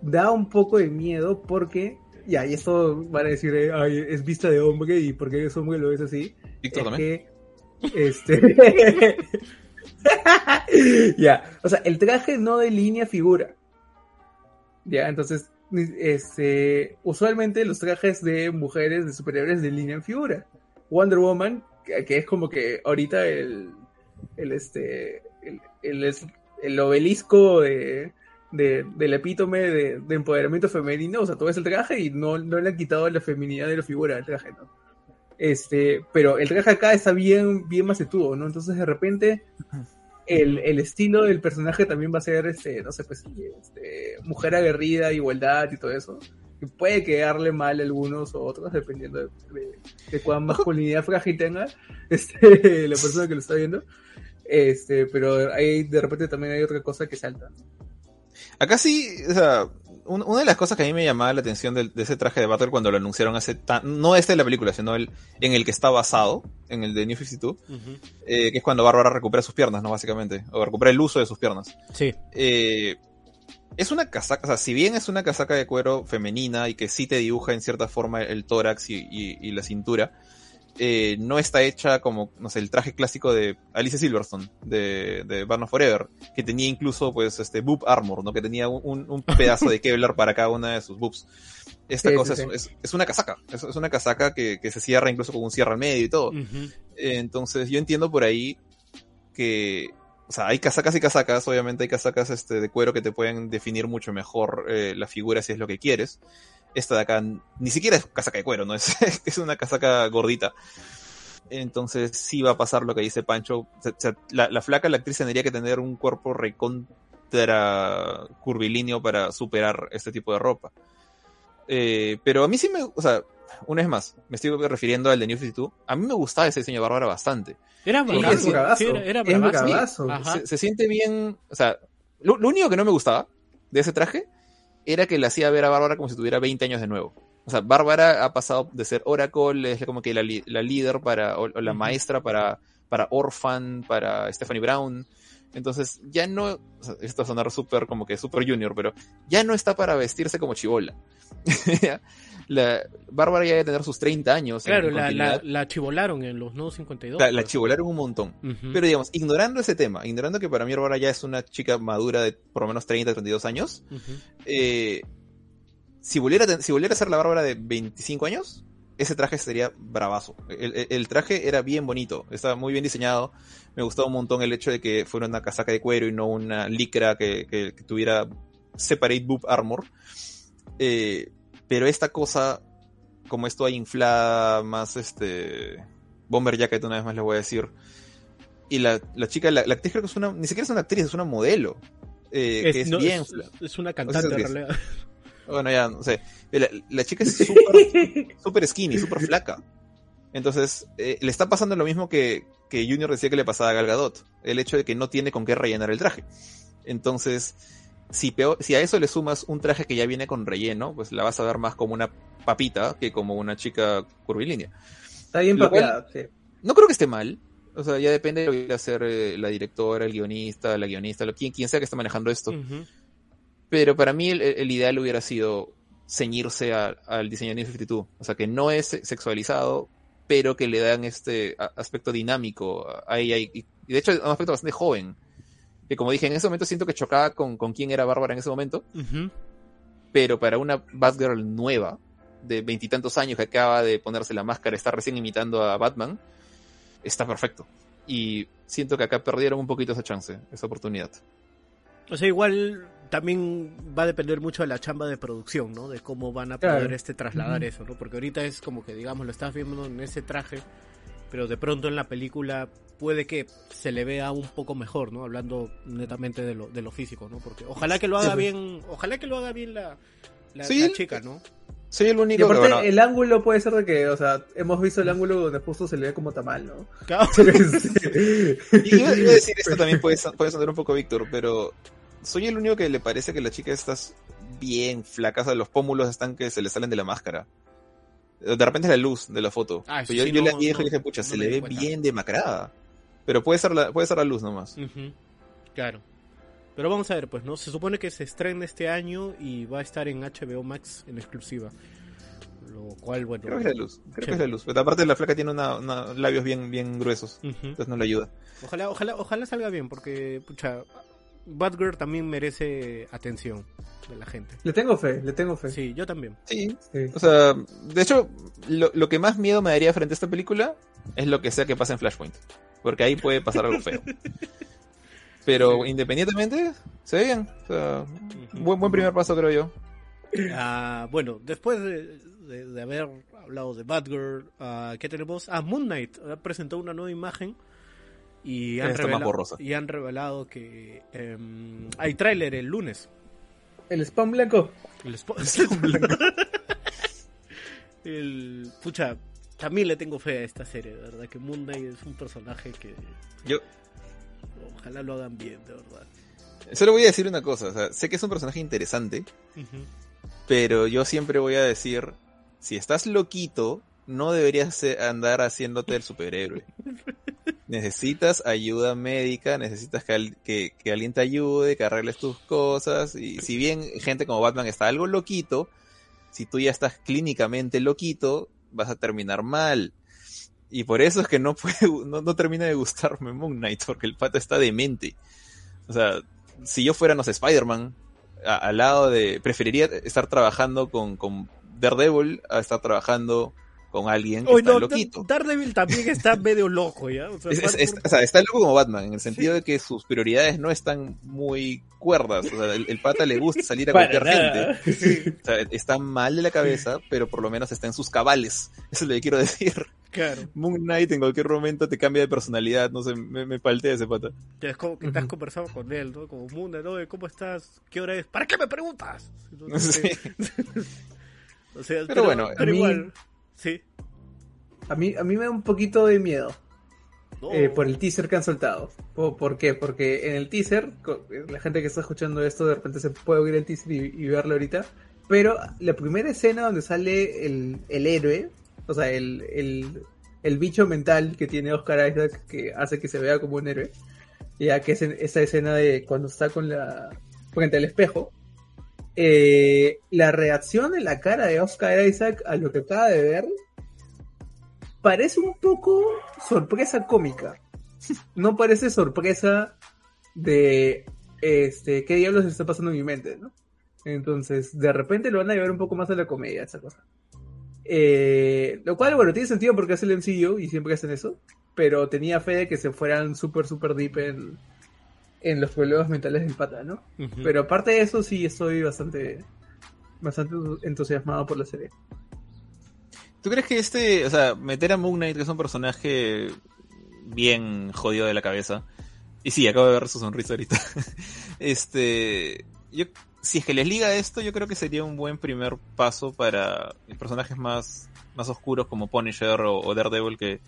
da un poco de miedo porque, ya, y esto van a decir, eh, ay, es vista de hombre y porque es hombre lo ves así. Víctor es también. que, este, ya, o sea, el traje no delinea figura. Ya, entonces, este, usualmente los trajes de mujeres, de superhéroes, delinean figura. Wonder Woman, que, que es como que ahorita el, el este, el, el, es- el obelisco de, de- del epítome de, de empoderamiento femenino, o sea, tú ves el traje y no, no le han quitado la feminidad de la figura del traje, ¿no? Este, pero el traje acá está bien, bien macetudo, ¿no? Entonces de repente el, el estilo del personaje también va a ser, este, no sé, pues, este, mujer aguerrida, igualdad y todo eso. Y puede quedarle mal a algunos o otros, dependiendo de, de, de cuán masculinidad frágil tenga este, la persona que lo está viendo. Este, pero ahí de repente también hay otra cosa que salta. Acá sí, o sea, un- una de las cosas que a mí me llamaba la atención de, ese traje de Battle cuando lo anunciaron hace tan, no este de la película, sino el en el que está basado, en el de New 52, Ujú. eh, que es cuando Bárbara recupera sus piernas, ¿no? Básicamente, o recupera el uso de sus piernas. Sí, Eh, es una casaca, o sea, si bien es una casaca de cuero femenina y que sí te dibuja en cierta forma el tórax y, y- y la cintura, eh, no está hecha como, no sé, el traje clásico de Alice Silverstone, de, de Batman Forever, que tenía incluso, pues, este, boob armor, ¿no? Que tenía un, un pedazo de Kevlar para cada una de sus boobs. Esta Sí, cosa sí, es, es- es una casaca, es, es una casaca que, que se cierra incluso con un cierre al medio y todo. Eh, Entonces, yo entiendo por ahí que, o sea, hay casacas y casacas, obviamente hay casacas este, de cuero que te pueden definir mucho mejor eh, la figura si es lo que quieres. Esta de acá ni siquiera es casaca de cuero, ¿no? Es, es una casaca gordita. Entonces sí va a pasar lo que dice Pancho. O sea, la, la flaca, la actriz tendría que tener un cuerpo recontra curvilíneo para superar este tipo de ropa. Eh, pero a mí sí me, o sea, una vez más, me estoy refiriendo al de New 52. A mí me gustaba ese diseño de Bárbara bastante. Era Sí, bravazo. Sí, era, era bravazo. Se, se siente bien, o sea, lo, lo único que no me gustaba de ese traje era que le hacía ver a Bárbara como si tuviera 20 años de nuevo. O sea, Bárbara ha pasado de ser Oracle, es como que la, la líder para, o, o la maestra para, para Orphan, para Stephanie Brown. Entonces, ya no, o sea, esto va a sonar súper como que super junior, pero ya no está para vestirse como chivola. la, Bárbara ya debe tener sus 30 años. Claro, en la, la, la chivolaron en los nuevos 52. la, la chivolaron un montón. Pero digamos, ignorando ese tema, ignorando que para mí Bárbara ya es una chica madura de por lo menos 30, 32 años, eh, si, volviera si volviera a ser la Bárbara de 25 años, ese traje sería bravazo. El, el- el traje era bien bonito, estaba muy bien diseñado. Me gustaba un montón el hecho de que fuera una casaca de cuero y no una licra que, que- que tuviera separate boob armor. Eh, pero esta cosa, como esto hay inflada, más este. Bomber Jacket, una vez más les voy a decir. Y la, la chica, la, la actriz creo que es una. Ni siquiera es una actriz, es una modelo. eh, que es no, bien. es- es una cantante No sé en si es- realidad. Bueno, ya, no sé. La, la chica es súper súper skinny, súper flaca. Entonces, eh, le está pasando lo mismo que, que Junior decía que le pasaba a Gal Gadot. El hecho de que no tiene con qué rellenar el traje. Entonces, si, peor, si a eso le sumas un traje que ya viene con relleno, pues la vas a ver más como una papita que como una chica curvilínea. Está bien papeada, sí. No creo que esté mal. O sea, ya depende de lo que quiera hacer eh, la directora, el guionista, la guionista, lo, quien, quien sea que esté manejando esto. Pero para mí el, el ideal hubiera sido ceñirse a- al diseño de New 52. O sea, que no es se- sexualizado, pero que le dan este aspecto dinámico a ella. Y, y de hecho es un aspecto bastante joven. Que como dije, en ese momento siento que chocaba con, con quién era Bárbara en ese momento. Pero para una Batgirl nueva, de veintitantos años que acaba de ponerse la máscara, está recién imitando a Batman, está perfecto. Y siento que acá perdieron un poquito esa chance, esa oportunidad. O sea, igual también va a depender mucho de la chamba de producción, ¿no? De cómo van a poder Claro. este trasladar eso, ¿no? Porque ahorita es como que, digamos, lo estás viendo en ese traje, pero de pronto en la película puede que se le vea un poco mejor, ¿no? Hablando netamente de lo, de lo físico, ¿no? Porque ojalá que lo haga Sí. bien, ojalá que lo haga bien la, la, Sí. la chica, ¿no? Soy el Y único aparte, que, bueno, el ángulo puede ser de que, o sea, hemos visto el ángulo donde justo se le ve como tamal, ¿no? Claro. Este, Iba, iba a decir esto también puede, puede sonar un poco Víctor, pero soy el único que le parece que la chica está bien flaca, o sea, los pómulos están que se le salen de la máscara. De repente es la luz de la foto. Ah, Pero yo, sí, yo no, la y dije, no, dije, pucha, no se le ve cuenta. bien demacrada. Pero puede ser la, puede ser la luz nomás. Ujú, Claro. Pero vamos a ver, pues, ¿no? Se supone que se estrena este año y va a estar en HBO Max en exclusiva. Lo cual, bueno. Creo que es la luz, creo que es la luz. Pero aparte la flaca tiene una, una- labios bien, bien gruesos, Ujú. entonces no le ayuda. Ojalá, ojalá, ojalá salga bien, porque, pucha, Batgirl también merece atención de la gente. le tengo fe, le tengo fe. Sí, yo también. Sí, Sí. o sea, de hecho, lo, lo que más miedo me daría frente a esta película es lo que sea que pase en Flashpoint. Porque ahí puede pasar algo feo. Pero independientemente, se ve bien. O sea, buen, buen primer paso, creo yo. Ah, bueno, después de, de- de haber hablado de Batgirl, ah, ¿qué tenemos? Ah, Moon Knight ha presentado una nueva imagen y han, revelado, borrosa. y han revelado que em, hay tráiler el lunes. El spam blanco. El spo- el pucha, también le tengo fe a esta serie, de verdad que Moon Knight es un personaje que Yo ojalá lo hagan bien, de verdad. solo voy a decir una cosa. O sea, sé que es un personaje interesante, pero yo siempre voy a decir, si estás loquito, no deberías andar haciéndote el superhéroe. Necesitas ayuda médica, necesitas que, al- que, que alguien te ayude, que arregles tus cosas. Y si bien gente como Batman está algo loquito, si tú ya estás clínicamente loquito, vas a terminar mal. Y por eso es que no, puede, no, no termina de gustarme Moon Knight, porque el pata está demente. O sea, si yo fuera, no sé, Spider-Man, al lado de... Preferiría estar trabajando con, con Daredevil a estar trabajando con alguien que Oye, está no, loquito. Daredevil también está medio loco, ¿ya? O sea, Es- es- Batman- es- o sea, está loco como Batman, en el sentido de que sus prioridades no están muy cuerdas. O sea, el, el pata le gusta salir a nada. gente. O sea, está mal de la cabeza, pero por lo menos está en sus cabales. Eso es lo que quiero decir. Claro. Moon Knight en cualquier momento te cambia de personalidad. No sé, me, me paltea ese pata. Ya es como que te has conversado con él, ¿no? Como Moon Knight, oye, ¿cómo estás? ¿Qué hora es? ¿Para qué me preguntas? Sí. O sea, Pero bueno, pero a mí- igual. Sí. A mí, a mí me da un poquito de miedo No. eh, por el teaser que han soltado. ¿Por, por qué? Porque en el teaser, co- la gente que está escuchando esto de repente se puede oír el teaser y, y verlo ahorita. Pero la primera escena donde sale el, el héroe, o sea, el, el, el bicho mental que tiene Oscar Isaac que hace que se vea como un héroe, ya que es en- esa escena de cuando está con la frente al espejo, eh, la reacción en la cara de Oscar Isaac a lo que acaba de ver parece un poco sorpresa cómica. No parece sorpresa de este qué diablos está pasando en mi mente, ¿no? Entonces, de repente lo van a llevar un poco más a la comedia, esa cosa. Eh, lo cual, bueno, tiene sentido porque es el MCU y siempre hacen eso. Pero tenía fe de que se fueran súper, súper deep en, en los problemas mentales del pata, ¿no? Pero aparte de eso, sí estoy bastante, bastante entusiasmado por la serie. ¿Tú crees que este, o sea, meter a Moon Knight, que es un personaje bien jodido de la cabeza, y sí, acabo de ver su sonrisa ahorita, este, yo, si es que les liga esto, yo creo que sería un buen primer paso para personajes más, más oscuros como Punisher o, o Daredevil, que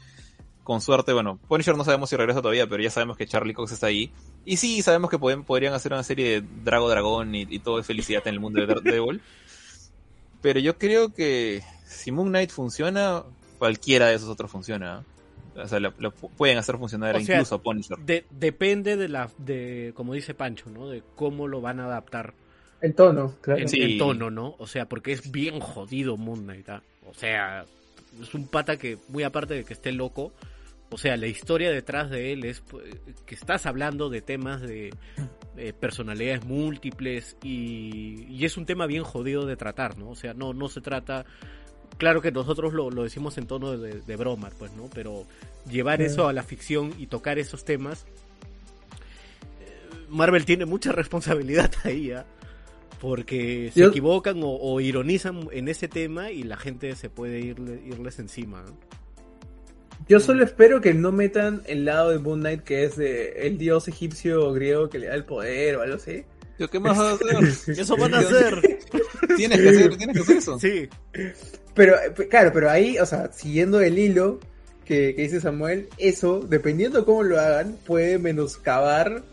con suerte, bueno, Punisher no sabemos si regresa todavía, pero ya sabemos que Charlie Cox está ahí. Y sí, sabemos que pueden, podrían hacer una serie de Drago Dragón y, y todo es felicidad en el mundo de Daredevil. Pero yo creo que si Moon Knight funciona, cualquiera de esos otros funciona. ¿eh? O sea, lo, lo pu- pueden hacer funcionar O sea, incluso a Punisher. De- depende de la, de, como dice Pancho, ¿no? De cómo lo van a adaptar El tono, claro. Sí. en tono, ¿no? O sea, porque es bien jodido Moon Knight, ¿ah? O sea, es un pata que, muy aparte de que esté loco, o sea, la historia detrás de él es pues, que estás hablando de temas de eh, personalidades múltiples y, y es un tema bien jodido de tratar, ¿no? O sea, no, no se trata... Claro que nosotros lo, lo decimos en tono de, de broma, pues, ¿no? Pero llevar eso a la ficción y tocar esos temas... eh, Marvel tiene mucha responsabilidad ahí, ¿ah? Porque se Yo- equivocan o, o ironizan en ese tema y la gente se puede irle- irles encima. ¿no? Yo solo espero que no metan el lado de Moon Knight que es de el dios egipcio o griego que le da el poder o algo así. Tío, ¿Qué más vas a hacer? Eso van a hacer. Tienes que hacer, tienes que hacer eso. Sí. Pero, eh, claro, pero ahí, o sea, siguiendo el hilo que, que dice Samuel, eso, dependiendo de cómo lo hagan, puede menoscabar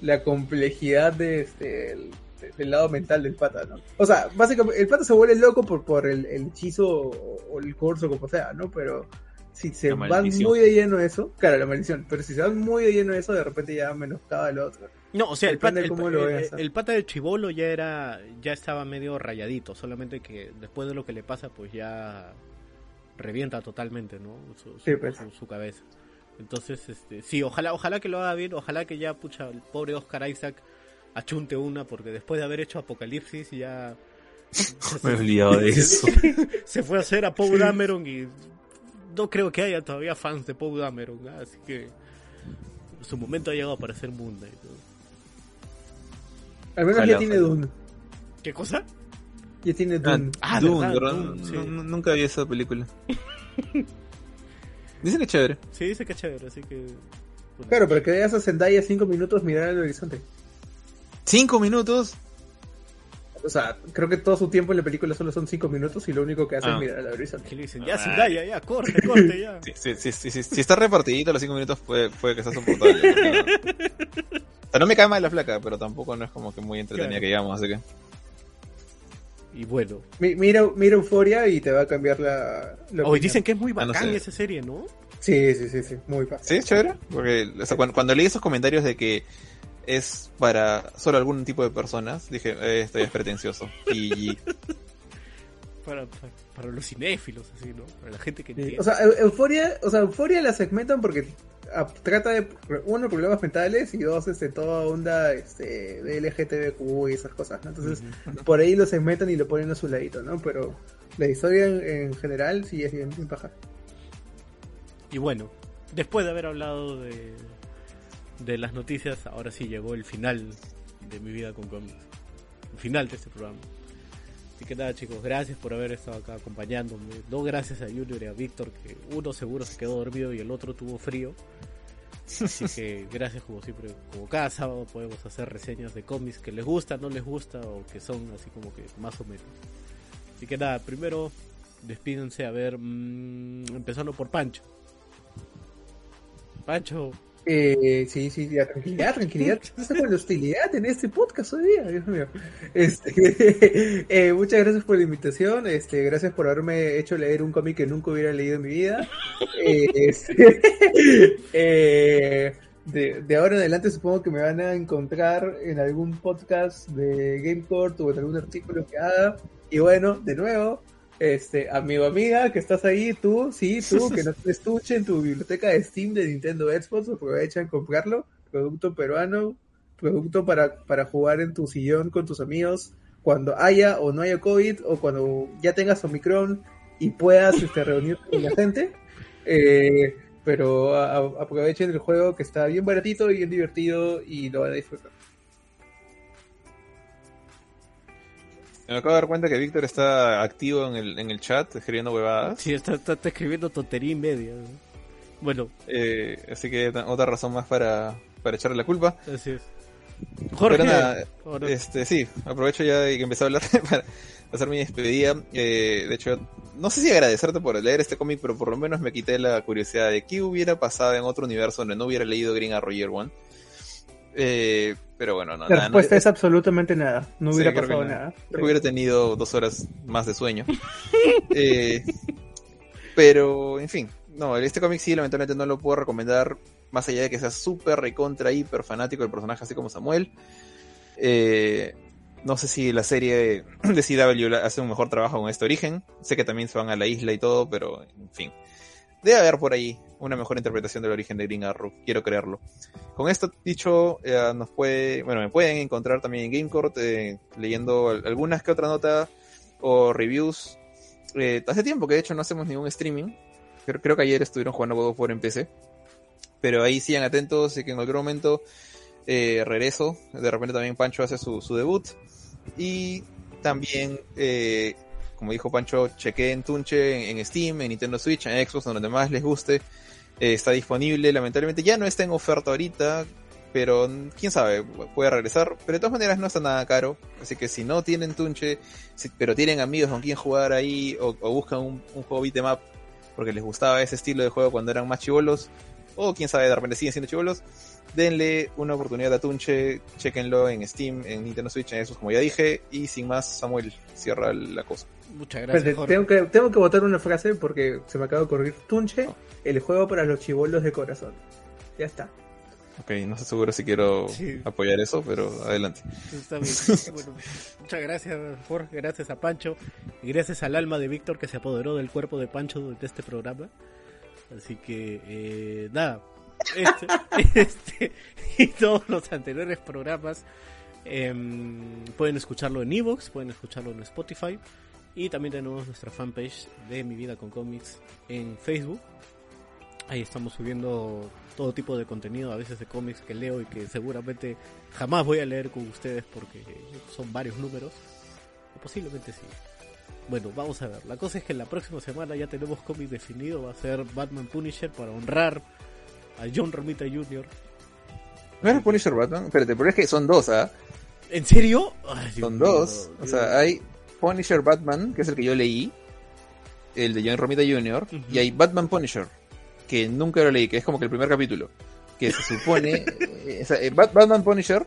la complejidad de este, el- de- del lado mental del pata, ¿no? O sea, básicamente, el pata se vuelve loco por, por el, el hechizo o, o el curso, como sea, ¿no? Pero si se van maldición. muy de lleno eso, claro, la maldición, pero si se van muy de lleno eso, de repente ya menoscaba el otro. No, o sea, el pata, el, lo el- veas, el pata de Chivolo ya era, ya estaba medio rayadito, solamente que después de lo que le pasa, pues ya revienta totalmente, ¿no? Su, su- Sí, pues. su- su cabeza. Entonces, este, sí, ojalá, ojalá que lo haga bien, ojalá que ya, pucha, el pobre Oscar Isaac achunte una, porque después de haber hecho Apocalipsis ya Me he olvidado de eso. se fue a hacer a Paul Dameron y no creo que haya todavía fans de Paul Dameron, ¿ah? así que su momento ha llegado para ser Moon Knight, ¿no? Al menos Ojalá, ya tiene ojalá. Dune. ¿Qué cosa? Ya tiene Ah, Dune. Ah, Dune, verdad, ¿verdad? Dune, sí. Nunca vi esa película. Dicen que es chévere. Sí, dice que es chévere, así que... bueno. Claro, pero que veas a Zendaya cinco minutos mirar al horizonte. Cinco minutos. O sea, creo que todo su tiempo en la película solo son cinco minutos y lo único que hace Ah. es mirar al horizonte. Que le dicen, ya, Ah. Zendaya, ya, corte, corte, ya. Sí, sí, sí, sí, sí. Si está repartidito los cinco minutos puede, puede que sea soportable. No. O sea, no me cae mal la flaca, pero tampoco no es como que muy entretenida Claro. que digamos, así que. Y bueno, Mi- Mira, mira Euforia y te va a cambiar la. la hoy opinión. dicen que es muy Ah, no bacán sé. esa serie, ¿no? Sí, sí, sí, sí, muy fácil. Sí, es chévere. Porque o sea, cuando, cuando leí esos comentarios de que es para solo algún tipo de personas, dije, eh, esto ya es pretencioso. Y, y- Para, para, para los cinéfilos, así, ¿no? Para la gente que Sí, entiende. O sea, Eu- Euforia, o sea, Euforia la segmentan porque ah, trata de uno problemas mentales y dos este toda onda este de LGTBQ y esas cosas, ¿no? Entonces, por ahí lo segmentan y lo ponen a su ladito, ¿no? Pero la historia en, en general sí es bien, bien paja. Y bueno, después de haber hablado de, de las noticias, ahora sí llegó el final de mi vida con cómics. El final de este programa. Así que nada chicos, gracias por haber estado acá acompañándome. No gracias a Junior y a Víctor, que uno seguro se quedó dormido y el otro tuvo frío. Así que gracias como siempre, como cada sábado podemos hacer reseñas de cómics que les gusta, no les gusta o que son así como que más o menos. Así que nada, primero despídense a ver, mm, empezando por Pancho. Pancho, Eh, sí, sí, ya, tranquilidad, tranquilidad. ¿Qué pasa con la hostilidad en este podcast hoy día? Dios mío. Este, eh, muchas gracias por la invitación. Este, gracias por haberme hecho leer un cómic que nunca hubiera leído en mi vida. Eh, este, eh, de, de ahora en adelante supongo que me van a encontrar en algún podcast de GameCourt o en algún artículo que haga. Y bueno, de nuevo, este, amigo, amiga, que estás ahí, tú, sí, tú, que no estuche en tu biblioteca de Steam de Nintendo Xbox, aprovecha en comprarlo, producto peruano, producto para, para jugar en tu sillón con tus amigos, cuando haya o no haya COVID, o cuando ya tengas Omicron y puedas este, reunirte con la gente, eh, pero a- a- aprovechen el juego que está bien baratito y bien divertido y lo van a disfrutar. Me acabo de dar cuenta que Víctor está activo en el, en el chat, escribiendo huevadas. sí, está, está- está escribiendo tontería y media. ¿no? Bueno, Eh, así que otra razón más para, para echarle la culpa. así es. Jorge, Pero nada, Este, sí, aprovecho ya de que empecé a hablar para hacer mi despedida. Eh, de hecho, no sé si agradecerte por leer este cómic, pero por lo menos me quité la curiosidad de qué hubiera pasado en otro universo donde no hubiera leído Green Arrow Year One. Eh, pero bueno, no, La nada, respuesta no- es absolutamente nada, no Sí, hubiera que pasado no. nada. Creo que hubiera tenido dos horas más de sueño. Eh, pero, en fin, no, este cómic sí, lamentablemente no lo puedo recomendar, más allá de que sea súper recontra, hiper fanático del personaje, así como Samuel. Eh, no sé si la serie de CW hace un mejor trabajo con este origen. Sé que también se van a la isla y todo, pero en fin. Debe haber por ahí una mejor interpretación del origen de Green Arrow, quiero creerlo. Con esto dicho, eh, nos puede, bueno, me pueden encontrar también en Gamecourt eh, leyendo al- algunas que otra nota o reviews. Eh, hace tiempo que de hecho no hacemos ningún streaming. Creo, creo que ayer estuvieron jugando God of War en PC. Pero ahí sigan atentos, sé que en algún momento regreso. De repente también Pancho hace su, su debut. Y también, como dijo Pancho, chequeen Tunche en, Steam, en Nintendo Switch, en Xbox, donde más les guste. Eh, está disponible, lamentablemente ya no está en oferta ahorita, pero quién sabe, puede regresar. Pero de todas maneras no está nada caro, así que si no tienen Tunche, pero tienen amigos con quien jugar ahí, o, o buscan un, un juego beat'em porque les gustaba ese estilo de juego cuando eran más chivolos, o quién sabe, de repente siguen siendo chivolos, denle una oportunidad a Tunche, chequenlo en Steam, en Nintendo Switch, en Xbox, como ya dije, y sin más, Samuel cierra la cosa. Muchas gracias, Espérate, Jorge. tengo, que, tengo que botar una frase porque se me acaba de ocurrir. Tunche, el juego para los chivolos de corazón. Ya está. Ok, no estoy seguro si quiero Sí. apoyar eso, pero adelante. Está bien. Bueno, muchas gracias, Jorge. Gracias a Pancho. Y gracias al alma de Víctor que se apoderó del cuerpo de Pancho durante este programa. Así que, eh, nada. Este, este y todos los anteriores programas em, pueden escucharlo en Evox, pueden escucharlo en Spotify. Y también tenemos nuestra fanpage de Mi Vida con Cómics en Facebook. Ahí estamos subiendo todo tipo de contenido, a veces de cómics que leo y que seguramente jamás voy a leer con ustedes porque son varios números. O posiblemente sí. Bueno, vamos a ver. La cosa es que la próxima semana ya tenemos cómic definido. Va a ser Batman Punisher para honrar a John Romita Jr. ¿No era Punisher Batman? Espérate, pero es que son dos, ¿ah? ¿En serio? Ay, Son dos. O sea, hay Punisher Batman, que es el que yo leí, el de John Romita Jr., y hay Batman Punisher, que nunca lo leí, que es como que el primer capítulo, que se supone... eh, o sea, eh, Bat- Batman Punisher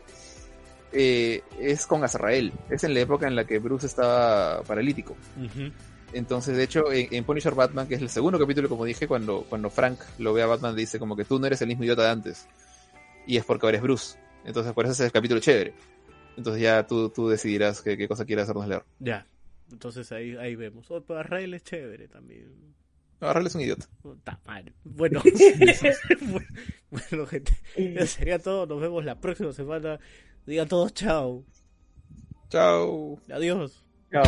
eh, es con Azrael, es en la época en la que Bruce estaba paralítico. Ujú. Entonces, de hecho, en, en Punisher Batman, que es el segundo capítulo, como dije, cuando, cuando Frank lo ve a Batman, le dice como que tú no eres el mismo idiota de antes. Y es porque ahora es Bruce. Entonces, por eso es el capítulo chévere. Entonces ya tú, tú decidirás qué, qué cosa quieres hacernos leer. Ya. Entonces ahí, ahí vemos. Oh, pero Rael es chévere también. No, Arrel es un idiota. Puta madre. Bueno, bueno, gente, eso sería todo. Nos vemos la próxima semana. Digan todos chao. Chao. Adiós. Tchau.